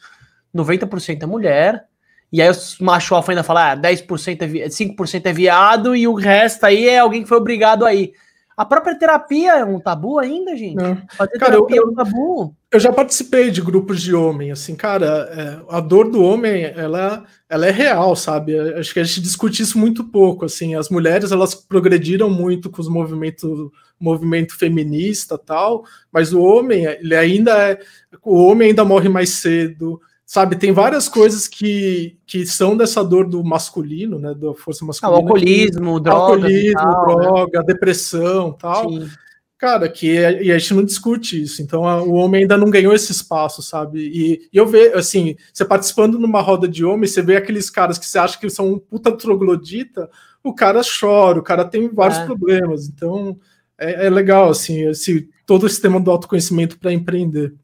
Speaker 2: 90% é mulher. E aí os macho alfa ainda falam, ah, 10% é vi 5% é viado e o resto aí é alguém que foi obrigado aí. A própria terapia é um tabu ainda, gente?
Speaker 1: É. Fazer cara, terapia eu, é um tabu. Eu já participei de grupos de homem, assim, cara, é, a dor do homem, ela, ela é real, sabe? Acho que a gente discute isso muito pouco, assim, as mulheres, elas progrediram muito com os movimentos, movimento feminista tal, mas o homem, ele ainda é, o homem ainda morre mais cedo, sabe, tem várias coisas que, que são dessa dor do masculino, né, da força masculina.
Speaker 2: Ah, alcoolismo,
Speaker 1: que, droga. Alcoolismo, tal, né? droga, né? depressão tal. Sim. Cara, que é, e a gente não discute isso, então a, o homem ainda não ganhou esse espaço, sabe? E, e eu vejo, assim, você participando numa roda de homens, você vê aqueles caras que você acha que são um puta troglodita, o cara chora, o cara tem vários é. problemas, então é, é legal, assim, esse, todo esse tema do autoconhecimento para empreender.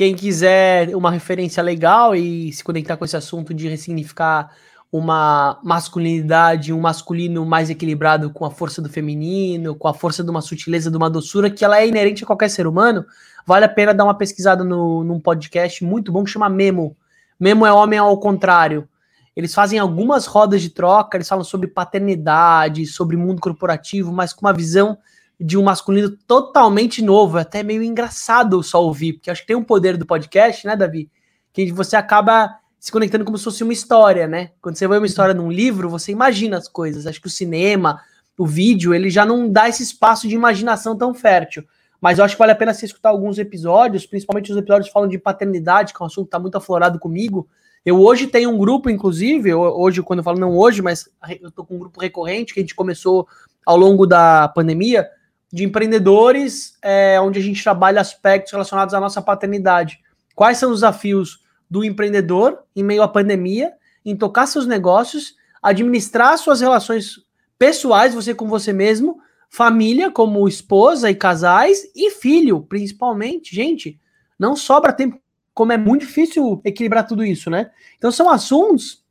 Speaker 2: Quem quiser uma referência legal e se conectar com esse assunto de ressignificar uma masculinidade, um masculino mais equilibrado com a força do feminino, com a força de uma sutileza, de uma doçura, que ela é inerente a qualquer ser humano, vale a pena dar uma pesquisada no, num podcast muito bom que chama Memo. Memo é homem ao contrário. Eles fazem algumas rodas de troca, eles falam sobre paternidade, sobre mundo corporativo, mas com uma visão de um masculino totalmente novo, é até meio engraçado só ouvir, porque acho que tem um poder do podcast, né, Davi? Que você acaba se conectando como se fosse uma história, né? Quando você vê uma história num livro, você imagina as coisas. Acho que o cinema, o vídeo, ele já não dá esse espaço de imaginação tão fértil. Mas eu acho que vale a pena você escutar alguns episódios, principalmente os episódios que falam de paternidade, que é um assunto que está muito aflorado comigo. Eu hoje tenho um grupo, inclusive, hoje, quando eu falo não hoje, mas eu tô com um grupo recorrente que a gente começou ao longo da pandemia, de empreendedores, é, onde a gente trabalha aspectos relacionados à nossa paternidade. Quais são os desafios do empreendedor em meio à pandemia, em tocar seus negócios, administrar suas relações pessoais, você com você mesmo, família, como esposa e casais, e filho, principalmente. Gente, não sobra tempo, como é muito difícil equilibrar tudo isso, né? Então são assuntos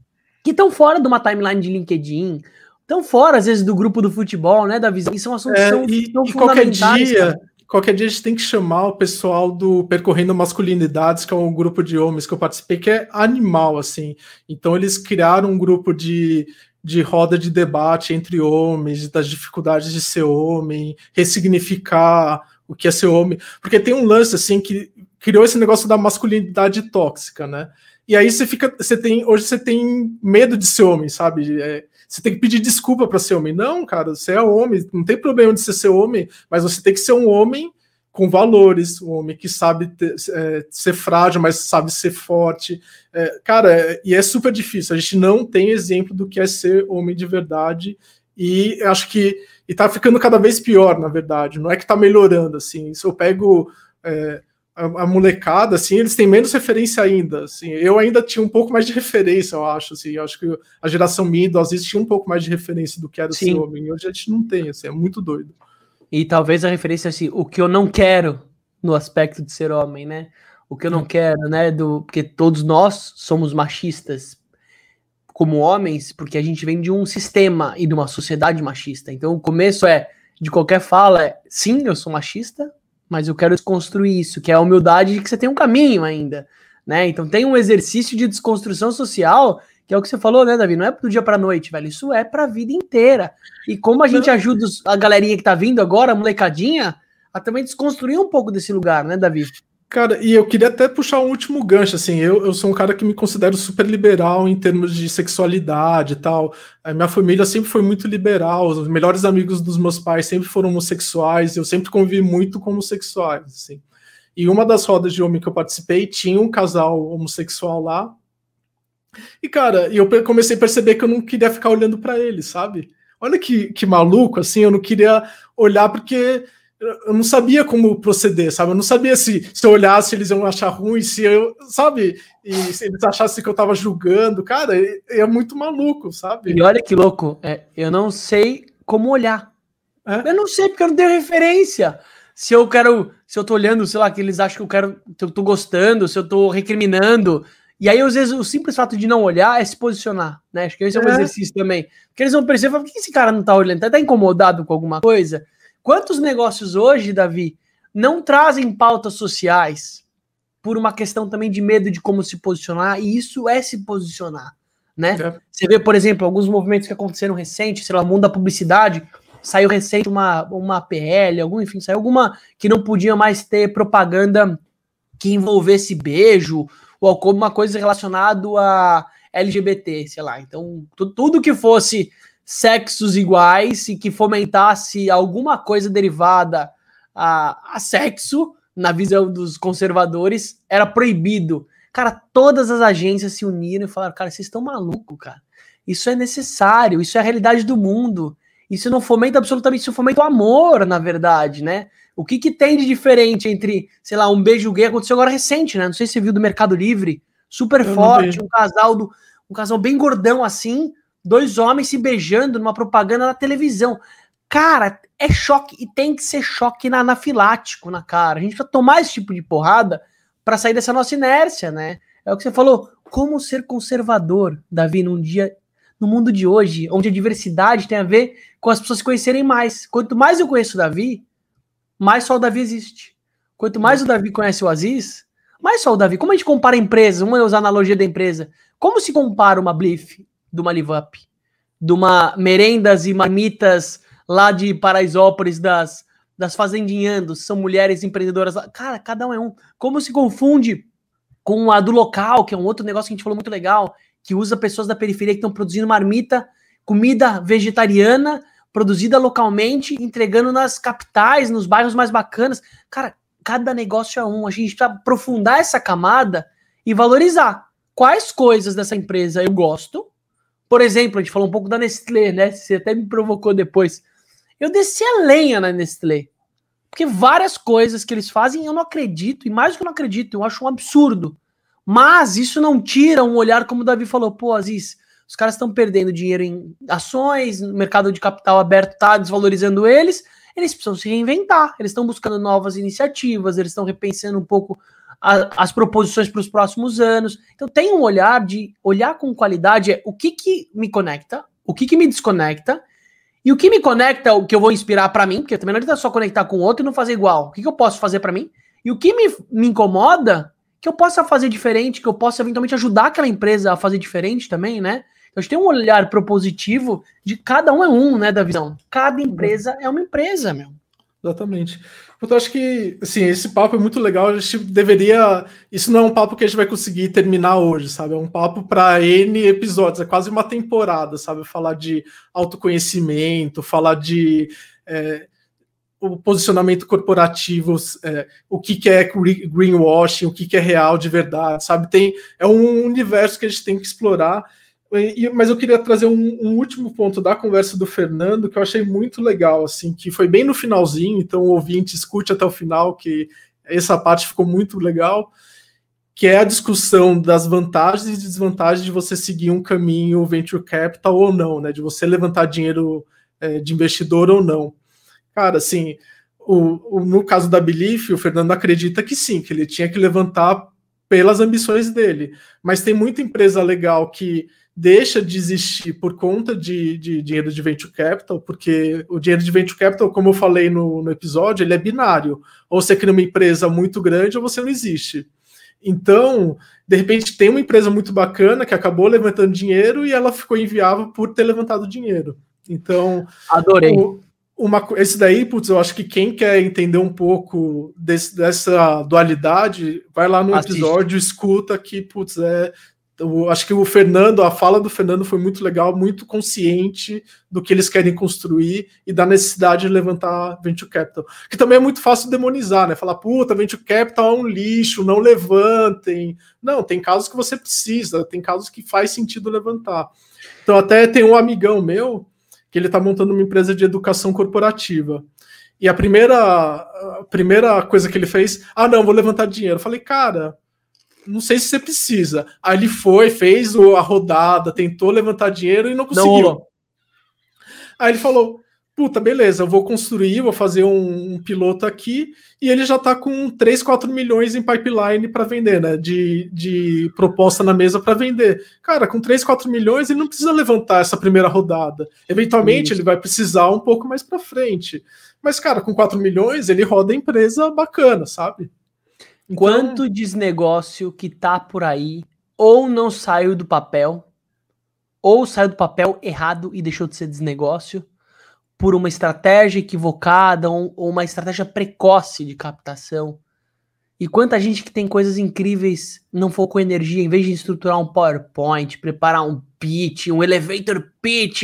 Speaker 2: que estão fora de uma timeline de LinkedIn, estão fora, às vezes, do grupo do futebol, né, da visão. E são assuntos
Speaker 1: é, que são, e, e qualquer dia, qualquer dia a gente tem que chamar o pessoal do Percorrendo Masculinidades, que é um grupo de homens que eu participei, que é animal, assim. Então eles criaram um grupo de, de roda de debate entre homens, das dificuldades de ser homem, ressignificar o que é ser homem. Porque tem um lance, assim, que criou esse negócio da masculinidade tóxica, né? E aí você fica, você tem, hoje você tem medo de ser homem, sabe? É, você tem que pedir desculpa para ser homem. Não, cara, você é homem, não tem problema de você ser homem, mas você tem que ser um homem com valores, um homem que sabe ter, é, ser frágil, mas sabe ser forte. É, cara, é, e é super difícil. A gente não tem exemplo do que é ser homem de verdade. E acho que e tá ficando cada vez pior, na verdade. Não é que tá melhorando, assim. Se eu pego é, a, a, molecada, assim, eles têm menos referência ainda, assim, eu ainda tinha um pouco mais de referência, eu acho, assim, eu acho que a geração minha, às vezes, tinha um pouco mais de referência do que era Sim. ser homem, hoje a gente não tem, assim, é muito doido.
Speaker 2: E talvez a referência, assim, o que eu não quero no aspecto de ser homem, né, o que eu não quero, né, do, porque todos nós somos machistas como homens, porque a gente vem de um sistema e de uma sociedade machista, então o começo é, de qualquer fala, é, sim, eu sou machista, mas eu quero desconstruir isso, que é a humildade de que você tem um caminho ainda, né? Então tem um exercício de desconstrução social, que é o que você falou, né, Davi? Não é do dia para noite, velho. Isso é para a vida inteira. E como a gente ajuda a galerinha que tá vindo agora, a molecadinha, a também desconstruir um pouco desse lugar, né, Davi?
Speaker 1: Cara, e eu queria até puxar um último gancho, assim, eu, eu sou um cara que me considero super liberal em termos de sexualidade e tal. A minha família sempre foi muito liberal, os melhores amigos dos meus pais sempre foram homossexuais, eu sempre convivi muito com homossexuais, assim. E uma das rodas de homem que eu participei tinha um casal homossexual lá. E, cara, eu comecei a perceber que eu não queria ficar olhando para eles, sabe? Olha que, que maluco, assim, eu não queria olhar porque eu não sabia como proceder, sabe? Eu não sabia se, se eu olhasse eles iam achar ruim, se eu, sabe? E se eles achassem que eu tava julgando, cara, é, é muito maluco, sabe?
Speaker 2: E olha que louco, é, eu não sei como olhar. É? Eu não sei, porque eu não tenho referência. Se eu quero, se eu tô olhando, sei lá, que eles acham que eu quero, que eu tô gostando, se eu tô recriminando. E aí, às vezes, o simples fato de não olhar é se posicionar, né? Acho que esse é, é um exercício também. Porque eles vão perceber, por que esse cara não tá olhando? Tá, tá incomodado com alguma coisa? Quantos negócios hoje, Davi, não trazem pautas sociais por uma questão também de medo de como se posicionar, e isso é se posicionar, né? É. Você vê, por exemplo, alguns movimentos que aconteceram recente, sei lá, o mundo da publicidade, saiu recente uma, uma PL, algum, enfim, saiu alguma que não podia mais ter propaganda que envolvesse beijo ou alguma coisa relacionada a LGBT, sei lá. Então, tudo que fosse sexos iguais e que fomentasse alguma coisa derivada a, a sexo, na visão dos conservadores, era proibido. Cara, todas as agências se uniram e falaram: cara, vocês estão malucos, cara. Isso é necessário, isso é a realidade do mundo. Isso não fomenta absolutamente, isso fomenta o amor, na verdade, né? O que, que tem de diferente entre, sei lá, um beijo gay aconteceu agora recente, né? Não sei se você viu do Mercado Livre, super Eu forte, um casal do um casal bem gordão assim, dois homens se beijando numa propaganda na televisão. Cara, é choque e tem que ser choque anafilático na cara. A gente precisa tomar esse tipo de porrada para sair dessa nossa inércia, né? É o que você falou. Como ser conservador, Davi, num dia, no mundo de hoje, onde a diversidade tem a ver com as pessoas se conhecerem mais. Quanto mais eu conheço o Davi, mais só o Davi existe. Quanto mais o Davi conhece o Aziz, mais só o Davi. Como a gente compara empresas? Vamos usar a analogia da empresa. Como se compara uma Bliff de uma Live Up, de uma merendas e marmitas lá de Paraisópolis, das, das fazendinhandos, são mulheres empreendedoras. Cara, cada um é um. Como se confunde com a do local, que é um outro negócio que a gente falou muito legal, que usa pessoas da periferia que estão produzindo marmita, comida vegetariana, produzida localmente, entregando nas capitais, nos bairros mais bacanas. Cara, cada negócio é um. A gente precisa aprofundar essa camada e valorizar quais coisas dessa empresa eu gosto por exemplo, a gente falou um pouco da Nestlé, né? Você até me provocou depois. Eu desci a lenha na Nestlé. Porque várias coisas que eles fazem eu não acredito, e mais do que eu não acredito, eu acho um absurdo. Mas isso não tira um olhar, como o Davi falou, pô, Aziz, os caras estão perdendo dinheiro em ações, o mercado de capital aberto está desvalorizando eles, eles precisam se reinventar, eles estão buscando novas iniciativas, eles estão repensando um pouco a, as proposições para os próximos anos. Então tem um olhar de olhar com qualidade é o que, que me conecta, o que, que me desconecta, e o que me conecta, o que eu vou inspirar para mim, porque também não adianta só conectar com outro e não fazer igual. O que, que eu posso fazer para mim? E o que me, me incomoda, que eu possa fazer diferente, que eu possa eventualmente ajudar aquela empresa a fazer diferente também, né? Então, a gente tem um olhar propositivo de cada um é um, né, da visão. Cada empresa é uma empresa, meu.
Speaker 1: Exatamente. Eu acho que, assim, esse papo é muito legal. A gente deveria. Isso não é um papo que a gente vai conseguir terminar hoje, sabe? É um papo para N episódios, é quase uma temporada, sabe? Falar de autoconhecimento, falar de. É, o posicionamento corporativo, é, o que, que é greenwashing, o que, que é real de verdade, sabe? Tem, é um universo que a gente tem que explorar mas eu queria trazer um, um, último ponto da conversa do Fernando que eu achei muito legal, assim, que foi bem no finalzinho, então o ouvinte escute até o final, que essa parte ficou muito legal, que é a discussão das vantagens e desvantagens de você seguir um caminho venture capital ou não, né? De você levantar dinheiro é, de investidor ou não. Cara, assim, o, o, no caso da Belief, o Fernando acredita que sim, que ele tinha que levantar pelas ambições dele. Mas tem muita empresa legal que deixa de existir por conta de, de, dinheiro de venture capital, porque o dinheiro de venture capital, como eu falei no, no, episódio, ele é binário. Ou você cria uma empresa muito grande ou você não existe. Então, de repente, tem uma empresa muito bacana que acabou levantando dinheiro e ela ficou inviável por ter levantado dinheiro. Então,
Speaker 2: adorei. O,
Speaker 1: uma, esse daí, putz, eu acho que quem quer entender um pouco desse, dessa dualidade, vai lá no Assiste. episódio, escuta que, putz, é. Eu acho que o Fernando, a fala do Fernando foi muito legal, muito consciente do que eles querem construir e da necessidade de levantar venture capital. Que também é muito fácil demonizar, né? Falar, puta, venture capital é um lixo, não levantem. Não, tem casos que você precisa, tem casos que faz sentido levantar. Então, até tem um amigão meu que ele está montando uma empresa de educação corporativa. E a primeira, a primeira coisa que ele fez, ah, não, vou levantar dinheiro. Eu falei, cara, não sei se você precisa. Aí ele foi, fez a rodada, tentou levantar dinheiro e não conseguiu. Não. Aí ele falou: puta, beleza, eu vou construir, vou fazer um, um piloto aqui, e ele já está com 3, 4 milhões em pipeline para vender, né? De, de proposta na mesa para vender. Cara, com 3, 4 milhões, ele não precisa levantar essa primeira rodada. Eventualmente, Isso. ele vai precisar um pouco mais para frente. Mas, cara, com 4 milhões, ele roda a empresa bacana, sabe?
Speaker 2: Então... Quanto desnegócio que tá por aí, ou não saiu do papel, ou saiu do papel errado e deixou de ser desnegócio, por uma estratégia equivocada ou, uma estratégia precoce de captação. E quanta gente que tem coisas incríveis não focou energia, em vez de estruturar um PowerPoint, preparar um pitch, um elevator pitch,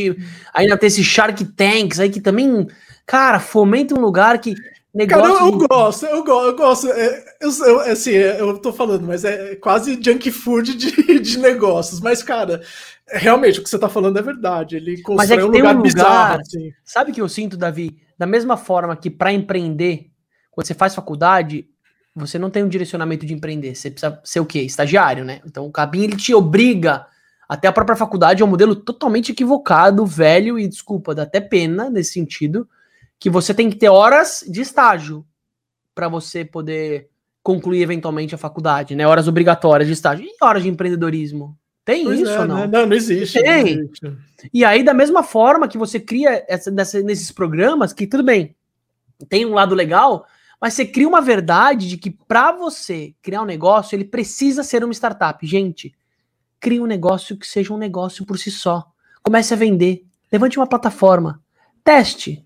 Speaker 2: ainda tem esse Shark Tanks aí que também, cara, fomenta um lugar que
Speaker 1: Negócio Cara, eu, eu gosto, eu gosto, eu gosto. É, eu, eu, assim, é, eu tô falando, mas é quase junk food de, [LAUGHS] de negócios. Mas, cara, realmente o que você tá falando é verdade. Ele
Speaker 2: constrói mas é um, lugar um lugar bizarro. Assim. Sabe o que eu sinto, Davi? Da mesma forma que para empreender, quando você faz faculdade, você não tem um direcionamento de empreender. Você precisa ser o quê? Estagiário, né? Então o Cabinho ele te obriga. Até a própria faculdade é um modelo totalmente equivocado, velho, e desculpa, dá até pena nesse sentido que você tem que ter horas de estágio para você poder concluir eventualmente a faculdade, né? Horas obrigatórias de estágio. E horas de empreendedorismo? Tem pois isso é, ou não? Né?
Speaker 1: Não, não existe.
Speaker 2: Tem. Não existe. E aí, da mesma forma que você cria essa, dessa, nesses programas, que tudo bem, tem um lado legal, mas você cria uma verdade de que para você criar um negócio, ele precisa ser uma startup. Gente, crie um negócio que seja um negócio por si só. Comece a vender. Levante uma plataforma. Teste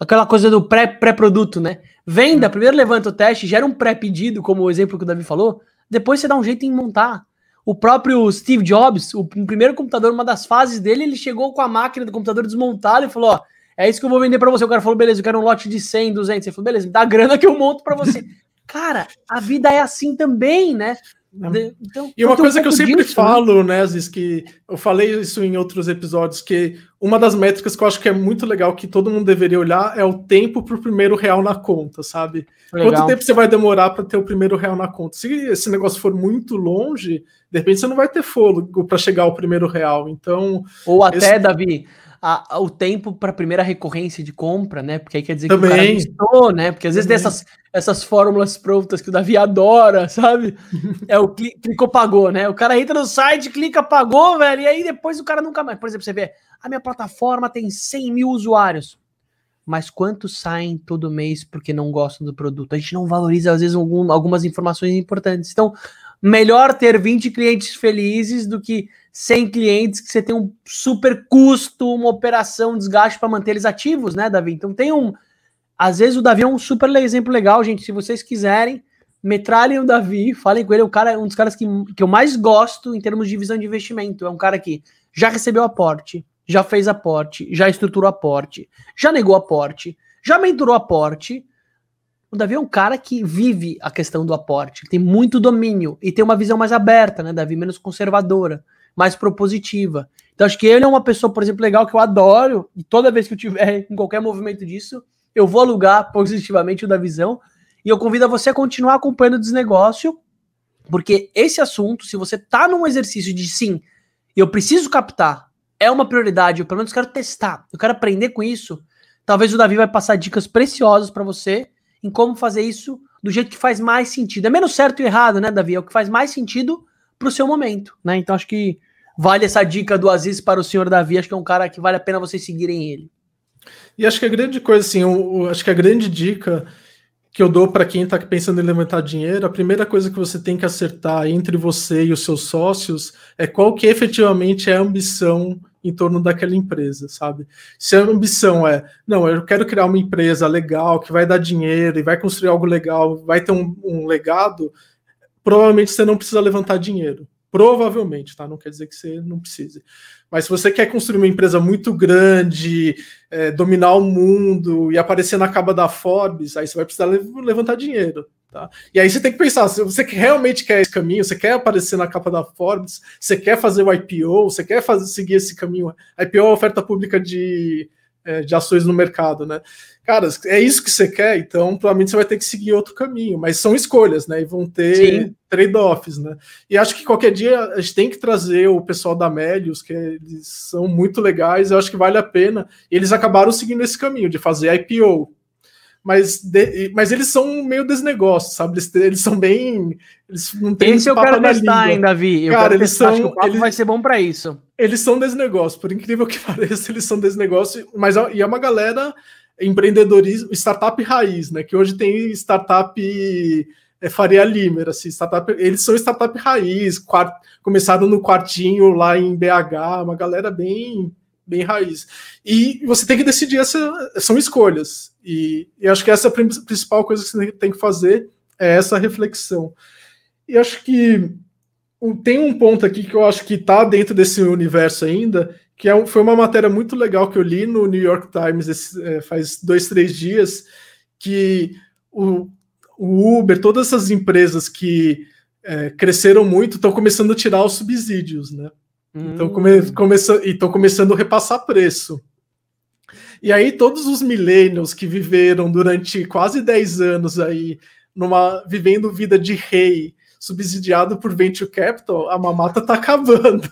Speaker 2: aquela coisa do pré-produto, né? Venda, hum. primeiro levanta o teste, gera um pré-pedido, como o exemplo que o Davi falou, depois você dá um jeito em montar. O próprio Steve Jobs, o primeiro computador, uma das fases dele, ele chegou com a máquina do computador desmontada e falou: Ó, é isso que eu vou vender para você. O cara falou: beleza, eu quero um lote de 100, 200. Ele falou: beleza, me dá a grana que eu monto para você. [LAUGHS] cara, a vida é assim também, né?
Speaker 1: Então, e uma coisa um que eu sempre disso, né? falo, né, Aziz, que eu falei isso em outros episódios, que uma das métricas que eu acho que é muito legal que todo mundo deveria olhar é o tempo para o primeiro real na conta, sabe? Legal. Quanto tempo você vai demorar para ter o primeiro real na conta? Se esse negócio for muito longe, de repente você não vai ter fôlego para chegar ao primeiro real. Então.
Speaker 2: Ou até, esse... Davi, a, a, o tempo para a primeira recorrência de compra, né? Porque aí quer dizer
Speaker 1: Também.
Speaker 2: que o cara né? Porque às vezes tem essas, essas fórmulas prontas que o Davi adora, [LAUGHS] sabe? É o cli clicou, pagou, né? O cara entra no site, clica, pagou, velho, e aí depois o cara nunca mais. Por exemplo, você vê, a minha plataforma tem 100 mil usuários. Mas quantos saem todo mês porque não gostam do produto? A gente não valoriza, às vezes, algum, algumas informações importantes. Então, melhor ter 20 clientes felizes do que 100 clientes que você tem um super custo, uma operação, um desgaste para manter eles ativos, né, Davi? Então tem um. Às vezes o Davi é um super exemplo legal, gente. Se vocês quiserem, metralhem o Davi, falem com ele. É um, cara, um dos caras que, que eu mais gosto em termos de visão de investimento. É um cara que já recebeu aporte, já fez aporte, já estruturou aporte, já negou aporte, já mentorou aporte. O Davi é um cara que vive a questão do aporte, tem muito domínio e tem uma visão mais aberta, né, Davi? Menos conservadora mais propositiva. Então, acho que ele é uma pessoa, por exemplo, legal que eu adoro, e toda vez que eu tiver [LAUGHS] em qualquer movimento disso, eu vou alugar [LAUGHS] positivamente o da visão. E eu convido a você a continuar acompanhando o desnegócio, porque esse assunto, se você tá num exercício de sim, eu preciso captar, é uma prioridade, eu pelo menos quero testar, eu quero aprender com isso, talvez o Davi vai passar dicas preciosas para você em como fazer isso do jeito que faz mais sentido. É menos certo e errado, né, Davi? É o que faz mais sentido para o seu momento, né? Então acho que vale essa dica do Aziz para o senhor Davi. Acho que é um cara que vale a pena vocês seguirem ele.
Speaker 1: E acho que a grande coisa, assim, eu, eu acho que a grande dica que eu dou para quem está pensando em levantar dinheiro, a primeira coisa que você tem que acertar entre você e os seus sócios é qual que efetivamente é a ambição em torno daquela empresa, sabe? Se a ambição é, não, eu quero criar uma empresa legal, que vai dar dinheiro e vai construir algo legal, vai ter um, um legado, provavelmente você não precisa levantar dinheiro. Provavelmente, tá? Não quer dizer que você não precise. Mas se você quer construir uma empresa muito grande, é, dominar o mundo e aparecer na capa da Forbes, aí você vai precisar levantar dinheiro. Tá? E aí você tem que pensar, se você realmente quer esse caminho, você quer aparecer na capa da Forbes, você quer fazer o IPO, você quer fazer, seguir esse caminho. IPO é a oferta pública de, é, de ações no mercado, né? Cara, é isso que você quer, então provavelmente você vai ter que seguir outro caminho, mas são escolhas, né? E vão ter trade-offs, né? E acho que qualquer dia a gente tem que trazer o pessoal da Melius, que eles são muito legais, eu acho que vale a pena. E eles acabaram seguindo esse caminho de fazer IPO, mas, de, mas eles são meio desnegócios, sabe? Eles, eles são bem. Eles
Speaker 2: não têm Esse eu quero testar, hein, Davi.
Speaker 1: Eu Cara, eles testar, são.
Speaker 2: eles, vai ser bom para isso.
Speaker 1: Eles são desnegócios, por incrível que [LAUGHS] pareça, eles são desnegócios, mas e é uma galera empreendedorismo, startup raiz, né? Que hoje tem startup é, Faria Limer, assim, startup, eles são startup raiz, quart, começaram no quartinho lá em BH, uma galera bem bem raiz. E você tem que decidir, essa, são escolhas. E, e acho que essa é a principal coisa que você tem que fazer, é essa reflexão. E acho que tem um ponto aqui que eu acho que está dentro desse universo ainda, que é, foi uma matéria muito legal que eu li no New York Times esse, é, faz dois, três dias, que o, o Uber, todas essas empresas que é, cresceram muito estão começando a tirar os subsídios, né? Então hum. come, começa, e estão começando a repassar preço. E aí todos os millennials que viveram durante quase 10 anos aí, numa vivendo vida de rei, subsidiado por venture capital, a mamata tá acabando.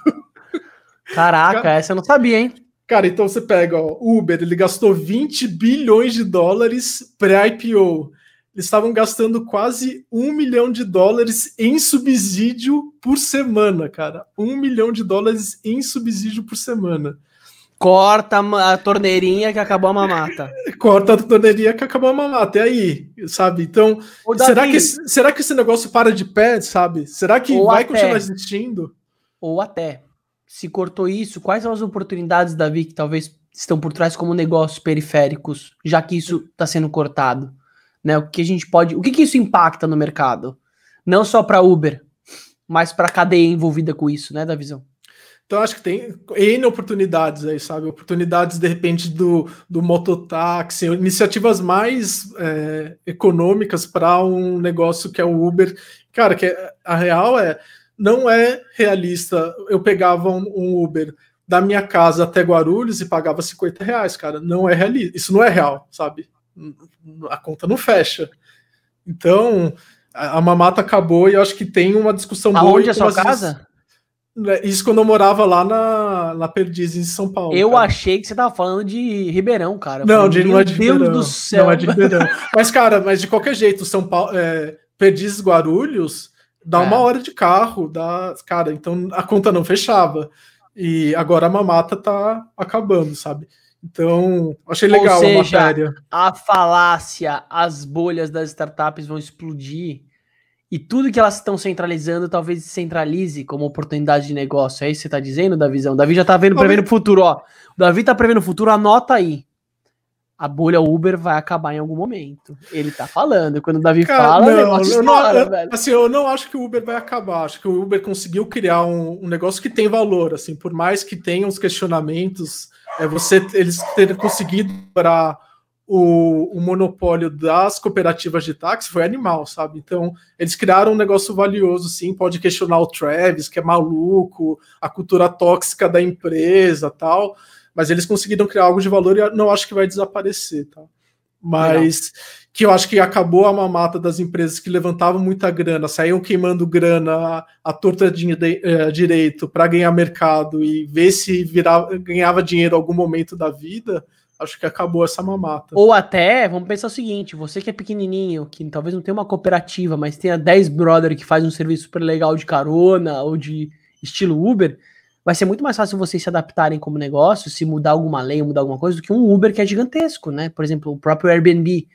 Speaker 1: [LAUGHS]
Speaker 2: Caraca, Cara, essa eu não sabia, hein?
Speaker 1: Cara, então você pega, ó, Uber, ele gastou 20 bilhões de dólares pré-IPO eles estavam gastando quase um milhão de dólares em subsídio por semana, cara. Um milhão de dólares em subsídio por semana.
Speaker 2: Corta a torneirinha que acabou a mamata. [LAUGHS]
Speaker 1: Corta a torneirinha que acabou a mamata. E aí, sabe? Então, será que, será que esse negócio para de pé, sabe? Será que vai até, continuar existindo?
Speaker 2: Ou até, se cortou isso, quais são as oportunidades, Davi, que talvez estão por trás como negócios periféricos, já que isso está sendo cortado? Né? O que a gente pode, o que, que isso impacta no mercado? Não só para Uber, mas para a cadeia envolvida com isso, né, da visão.
Speaker 1: Então, acho que tem N oportunidades aí, sabe? Oportunidades, de repente, do, do mototáxi, iniciativas mais é, econômicas para um negócio que é o Uber. Cara, que é, a real é, não é realista. Eu pegava um, um, Uber da minha casa até Guarulhos e pagava 50 reais, cara. Não é realista. Isso não é real, sabe? A conta não fecha. Então, a, a mamata acabou e eu acho que tem uma discussão
Speaker 2: Aonde boa. Onde é a sua casa?
Speaker 1: Né, isso quando eu morava lá na, na Perdiz, em São Paulo.
Speaker 2: Eu cara. achei que você tava falando de Ribeirão, cara.
Speaker 1: Não, falei, de, não é de
Speaker 2: Deus
Speaker 1: Ribeirão.
Speaker 2: do céu.
Speaker 1: Não é de Ribeirão. mas, cara, mas de qualquer jeito, São Paulo, é, Perdiz Guarulhos dá é. uma hora de carro, dá, cara, então a conta não fechava. E agora a mamata tá acabando, sabe? Então, achei legal
Speaker 2: seja, a matéria. A falácia, as bolhas das startups vão explodir e tudo que elas estão centralizando talvez centralize como oportunidade de negócio. É isso que você está dizendo, Davizão? Davi já está vendo, prevendo o futuro, ó. O Davi está prevendo o futuro, anota aí. A bolha Uber vai acabar em algum momento. Ele tá falando. Quando o Davi Cara, fala, não,
Speaker 1: eu não, eu, assim, eu não acho que o Uber vai acabar. Acho que o Uber conseguiu criar um, um negócio que tem valor, assim, por mais que tenha uns questionamentos é você eles terem conseguido para o, o, monopólio das cooperativas de táxi foi animal, sabe? Então, eles criaram um negócio valioso, sim. Pode questionar o Travis, que é maluco, a cultura tóxica da empresa tal, mas eles conseguiram criar algo de valor e não acho que vai desaparecer, tá? Mas que eu acho que acabou a mamata das empresas que levantavam muita grana, saíam queimando grana a torta de, uh, direito para ganhar mercado e ver se virava, ganhava dinheiro em algum momento da vida, acho que acabou essa mamata.
Speaker 2: Ou até, vamos pensar o seguinte, você que é pequenininho, que talvez não tenha uma cooperativa, mas tenha 10 brother que faz um serviço super legal de carona ou de estilo Uber, vai ser muito mais fácil vocês se adaptarem como negócio, se mudar alguma lei, mudar alguma coisa, do que um Uber que é gigantesco, né? Por exemplo, o próprio Airbnb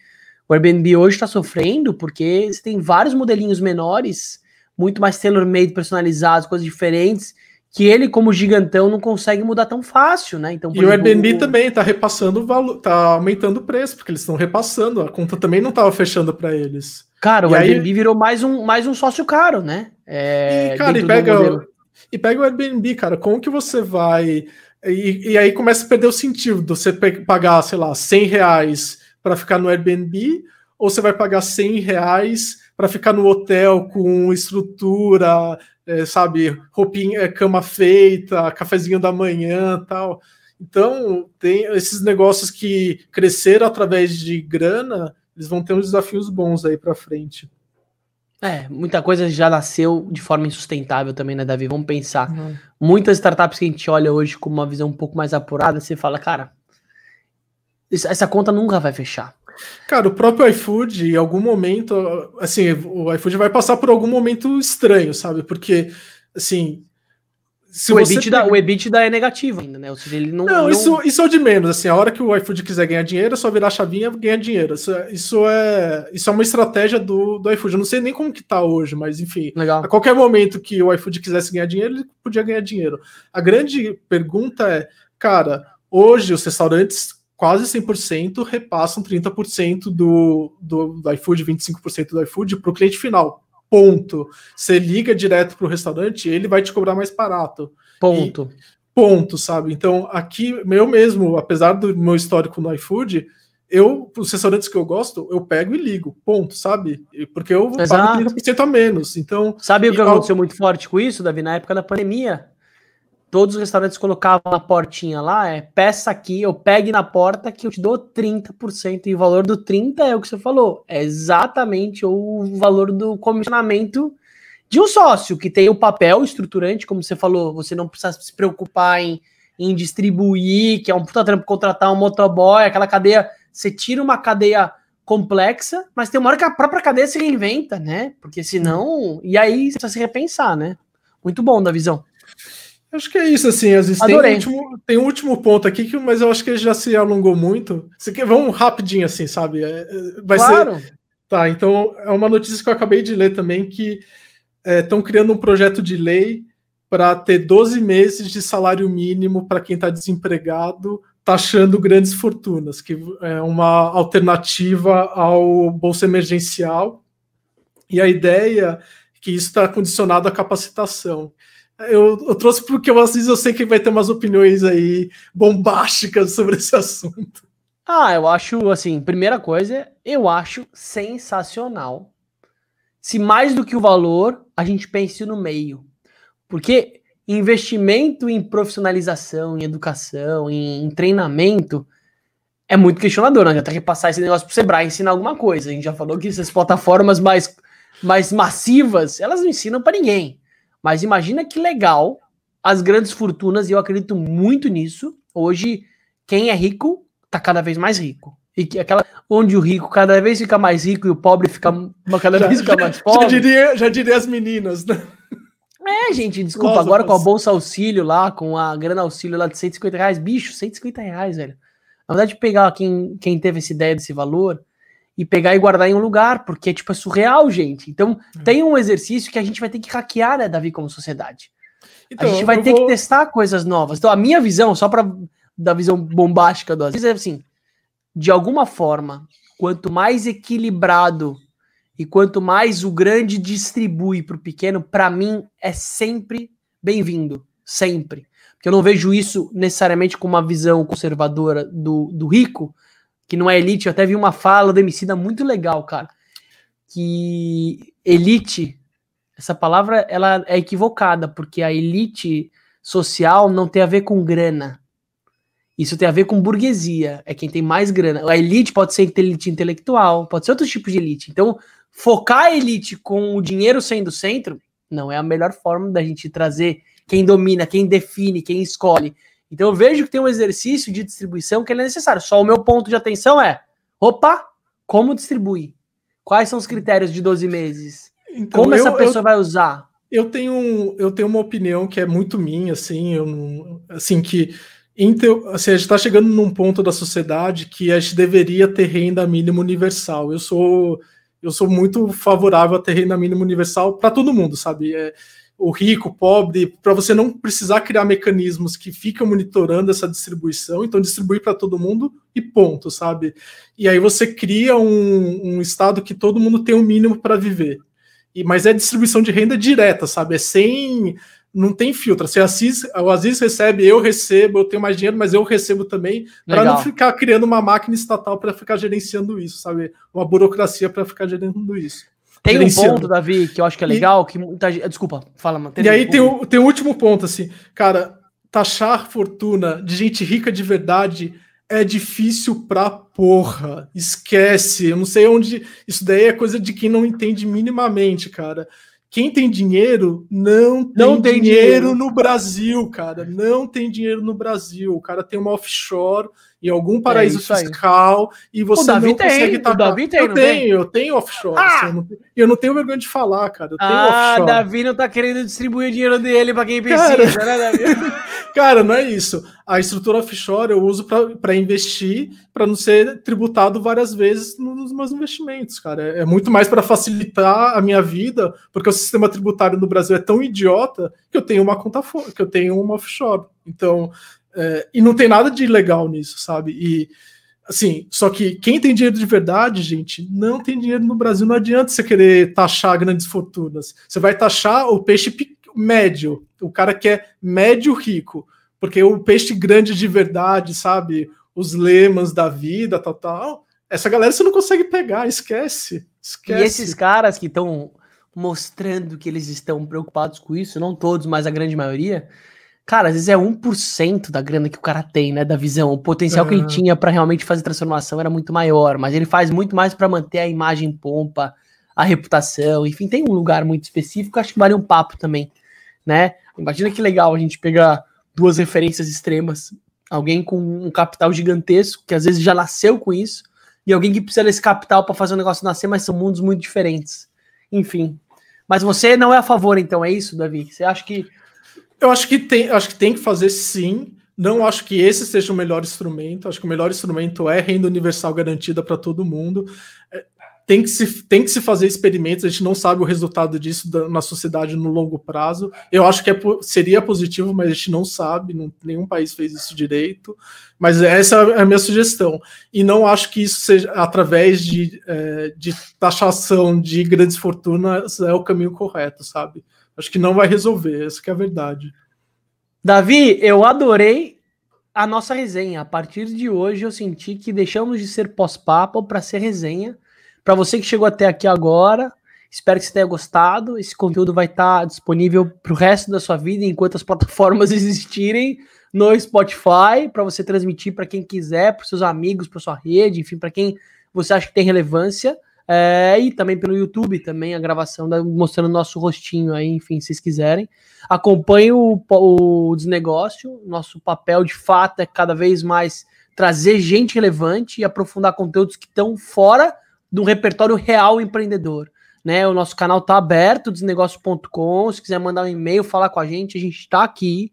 Speaker 2: o Airbnb hoje está sofrendo porque você tem vários modelinhos menores, muito mais tailor-made, personalizados, coisas diferentes, que ele, como gigantão, não consegue mudar tão fácil, né?
Speaker 1: Então, e exemplo, o Airbnb o... também está repassando o valor, tá aumentando o preço, porque eles estão repassando, a conta também não estava fechando para eles.
Speaker 2: Cara, o e Airbnb aí... virou mais um, mais um sócio caro, né?
Speaker 1: É, e, cara, e pega, e pega o Airbnb, cara, como que você vai. E, e aí começa a perder o sentido de você pagar, sei lá, 100 reais para ficar no Airbnb, ou você vai pagar 100 reais para ficar no hotel com estrutura, é, sabe, roupinha, é, cama feita, cafezinho da manhã tal. Então, tem esses negócios que cresceram através de grana, eles vão ter uns desafios bons aí para frente.
Speaker 2: É, muita coisa já nasceu de forma insustentável também, né, Davi? Vamos pensar. Uhum. Muitas startups que a gente olha hoje com uma visão um pouco mais apurada, você fala, cara, essa conta nunca vai fechar.
Speaker 1: Cara, o próprio iFood, em algum momento, assim, o iFood vai passar por algum momento estranho, sabe? Porque, assim.
Speaker 2: Se o, EBITDA, pega... o EBITDA é negativo ainda, né? Ou seja, ele não. Não,
Speaker 1: não... Isso, isso é o de menos. Assim, a hora que o iFood quiser ganhar dinheiro, é só virar a chavinha e ganhar dinheiro. Isso é, isso é, isso é uma estratégia do, do iFood. Eu não sei nem como que tá hoje, mas enfim. Legal. A qualquer momento que o iFood quisesse ganhar dinheiro, ele podia ganhar dinheiro. A grande pergunta é, cara, hoje os restaurantes quase 100% repassam 30% do, do, do iFood, 25% do iFood para o cliente final. Ponto. Você liga direto para o restaurante, ele vai te cobrar mais barato.
Speaker 2: Ponto.
Speaker 1: E, ponto, sabe? Então, aqui, eu mesmo, apesar do meu histórico no iFood, eu, os restaurantes que eu gosto, eu pego e ligo, ponto, sabe? Porque eu Exato. pago 30% a menos. Então.
Speaker 2: Sabe o que aconteceu muito forte com isso, Davi? Na época da pandemia todos os restaurantes colocavam na portinha lá, é peça aqui, eu pegue na porta que eu te dou 30%. E o valor do 30% é o que você falou. É exatamente o valor do comissionamento de um sócio, que tem o papel estruturante, como você falou, você não precisa se preocupar em, em distribuir, que é um puta trampo contratar um motoboy, aquela cadeia, você tira uma cadeia complexa, mas tem uma hora que a própria cadeia se reinventa, né? Porque senão. E aí você precisa se repensar, né? Muito bom da visão.
Speaker 1: Acho que é isso, assim. Às vezes tem, um último, tem um último ponto aqui, que, mas eu acho que ele já se alongou muito. Vamos rapidinho, assim, sabe? É, é, vai claro. ser. Tá, então é uma notícia que eu acabei de ler também que estão é, criando um projeto de lei para ter 12 meses de salário mínimo para quem está desempregado, taxando grandes fortunas, que é uma alternativa ao bolsa emergencial. E a ideia é que isso está condicionado à capacitação. Eu, eu, trouxe porque eu, às vezes eu sei que vai ter umas opiniões aí bombásticas sobre esse assunto.
Speaker 2: Ah, eu acho assim, primeira coisa, eu acho sensacional. Se mais do que o valor, a gente pense no meio. Porque investimento em profissionalização, em educação, em, em treinamento é muito questionador. Não adianta repassar esse negócio para o Sebrae ensinar alguma coisa. A gente já falou que essas plataformas mais, mais massivas, elas não ensinam para ninguém. Mas imagina que legal as grandes fortunas, e eu acredito muito nisso. Hoje, quem é rico tá cada vez mais rico. E que aquela onde o rico cada vez fica mais rico e o pobre fica cada já, vez fica mais pobre.
Speaker 1: Já diria, já diria as meninas, né?
Speaker 2: É, gente, desculpa, Nossa, agora com a bolsa auxílio lá, com a grana auxílio lá de 150 reais, bicho, 150 reais, velho. Na verdade, pegar quem, quem teve essa ideia desse valor, e pegar e guardar em um lugar, porque tipo, é surreal, gente. Então, uhum. tem um exercício que a gente vai ter que hackear, né, Davi, como sociedade. Então, a gente vai ter vou... que testar coisas novas. Então, a minha visão, só para da visão bombástica do Aziz, é assim: de alguma forma, quanto mais equilibrado e quanto mais o grande distribui para o pequeno, para mim é sempre bem-vindo. Sempre. Porque eu não vejo isso necessariamente com uma visão conservadora do, do rico, que não é elite. Eu até vi uma fala do Emicida muito legal, cara. Que elite, essa palavra ela é equivocada, porque a elite social não tem a ver com grana. Isso tem a ver com burguesia, é quem tem mais grana. A elite pode ser elite intelectual, pode ser outros tipos de elite. Então, focar a elite com o dinheiro sendo centro não é a melhor forma da gente trazer quem domina, quem define, quem escolhe. Então eu vejo que tem um exercício de distribuição que é necessário. Só o meu ponto de atenção é: opa, como distribui? Quais são os critérios de 12 meses? Então, como eu, essa pessoa eu, vai usar?
Speaker 1: Eu tenho, eu tenho uma opinião que é muito minha, assim, eu assim que assim, a gente está chegando num ponto da sociedade que a gente deveria ter renda mínima universal. Eu sou eu sou muito favorável a ter renda mínima universal para todo mundo, sabe? É, o rico, o pobre, para você não precisar criar mecanismos que ficam monitorando essa distribuição, então distribuir para todo mundo e ponto, sabe? E aí você cria um, um estado que todo mundo tem o um mínimo para viver. E, mas é distribuição de renda direta, sabe? É sem. Não tem filtro. Se Assis, o Aziz recebe, eu recebo, eu tenho mais dinheiro, mas eu recebo também, para não ficar criando uma máquina estatal para ficar gerenciando isso, sabe? Uma burocracia para ficar gerenciando isso.
Speaker 2: Tem um ponto, Davi, que eu acho que é legal, e, que muita gente. Desculpa, fala,
Speaker 1: mano. E aí tem o, tem o último ponto, assim, cara, taxar fortuna de gente rica de verdade é difícil pra porra. Esquece. Eu não sei onde. Isso daí é coisa de quem não entende minimamente, cara. Quem tem dinheiro não tem, não tem dinheiro, dinheiro no Brasil, cara. Não tem dinheiro no Brasil. O cara tem uma offshore em algum paraíso é fiscal e você não tem, consegue
Speaker 2: tacar. O Davi tem,
Speaker 1: eu tenho, eu tenho offshore. Ah! Assim, eu, não, eu, não, tenho vergonha de falar, cara. Eu tenho
Speaker 2: ah, offshore. Davi não tá querendo distribuir o dinheiro dele para quem precisa, cara, né, Davi? [LAUGHS]
Speaker 1: cara, não é isso. A estrutura offshore eu uso para investir, para não ser tributado várias vezes nos meus investimentos, cara. É, é muito mais para facilitar a minha vida, porque o sistema tributário no Brasil é tão idiota que eu tenho uma conta que eu tenho uma offshore. Então, é, e não tem nada de legal nisso, sabe? E assim, só que quem tem dinheiro de verdade, gente, não tem dinheiro no Brasil. Não adianta você querer taxar grandes fortunas. Você vai taxar o peixe médio, o cara que é médio rico, porque o peixe grande de verdade, sabe? Os lemas da vida, tal, tal. Essa galera você não consegue pegar, esquece. esquece.
Speaker 2: E esses caras que estão mostrando que eles estão preocupados com isso, não todos, mas a grande maioria, Cara, às vezes é 1% da grana que o cara tem, né? Da visão. O potencial uhum. que ele tinha para realmente fazer transformação era muito maior, mas ele faz muito mais para manter a imagem pompa, a reputação, enfim, tem um lugar muito específico, acho que vale um papo também, né? Imagina que legal a gente pegar duas referências extremas, alguém com um capital gigantesco, que às vezes já nasceu com isso, e alguém que precisa desse capital para fazer o negócio nascer, mas são mundos muito diferentes. Enfim. Mas você não é a favor, então, é isso, Davi? Você acha que
Speaker 1: eu acho que tem, acho que tem que fazer sim. Não acho que esse seja o melhor instrumento. Acho que o melhor instrumento é renda universal garantida para todo mundo. É, tem que, se, tem que se fazer experimentos, a gente não sabe o resultado disso na sociedade no longo prazo. Eu acho que é, seria positivo, mas a gente não sabe, não, nenhum país fez isso direito. Mas essa é a minha sugestão. E não acho que isso seja através de, é, de taxação de grandes fortunas é o caminho correto, sabe? Acho que não vai resolver, essa é a verdade.
Speaker 2: Davi, eu adorei a nossa resenha. A partir de hoje eu senti que deixamos de ser pós-papo para ser resenha. Para você que chegou até aqui agora, espero que você tenha gostado. Esse conteúdo vai estar tá disponível para o resto da sua vida enquanto as plataformas [LAUGHS] existirem no Spotify para você transmitir para quem quiser, para seus amigos, para sua rede, enfim, para quem você acha que tem relevância. É, e também pelo YouTube, também a gravação da, mostrando nosso rostinho aí, enfim, se vocês quiserem. Acompanhe o, o desnegócio. Nosso papel de fato é cada vez mais trazer gente relevante e aprofundar conteúdos que estão fora do repertório real empreendedor. Né? O nosso canal está aberto, desnegócio.com. Se quiser mandar um e-mail, falar com a gente, a gente está aqui.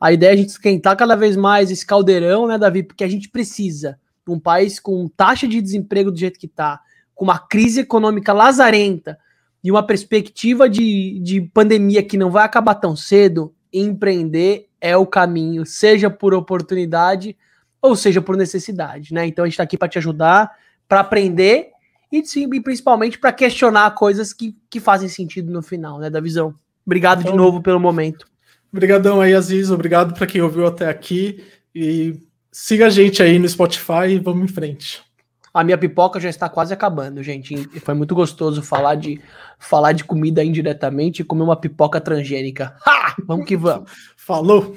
Speaker 2: A ideia é a gente esquentar cada vez mais esse caldeirão, né, Davi? Porque a gente precisa. Um país com taxa de desemprego do jeito que está com uma crise econômica lazarenta e uma perspectiva de, de pandemia que não vai acabar tão cedo, empreender é o caminho, seja por oportunidade ou seja por necessidade, né? Então a gente está aqui para te ajudar, para aprender e, sim, principalmente para questionar coisas que, que fazem sentido no final, né, da visão. Obrigado então, de novo pelo momento.
Speaker 1: Obrigadão aí, Aziz. Obrigado para quem ouviu até aqui e siga a gente aí no Spotify e vamos em frente.
Speaker 2: A minha pipoca já está quase acabando, gente. Foi muito gostoso falar de falar de comida indiretamente e comer uma pipoca transgênica. Ha! Vamos que vamos.
Speaker 1: Falou!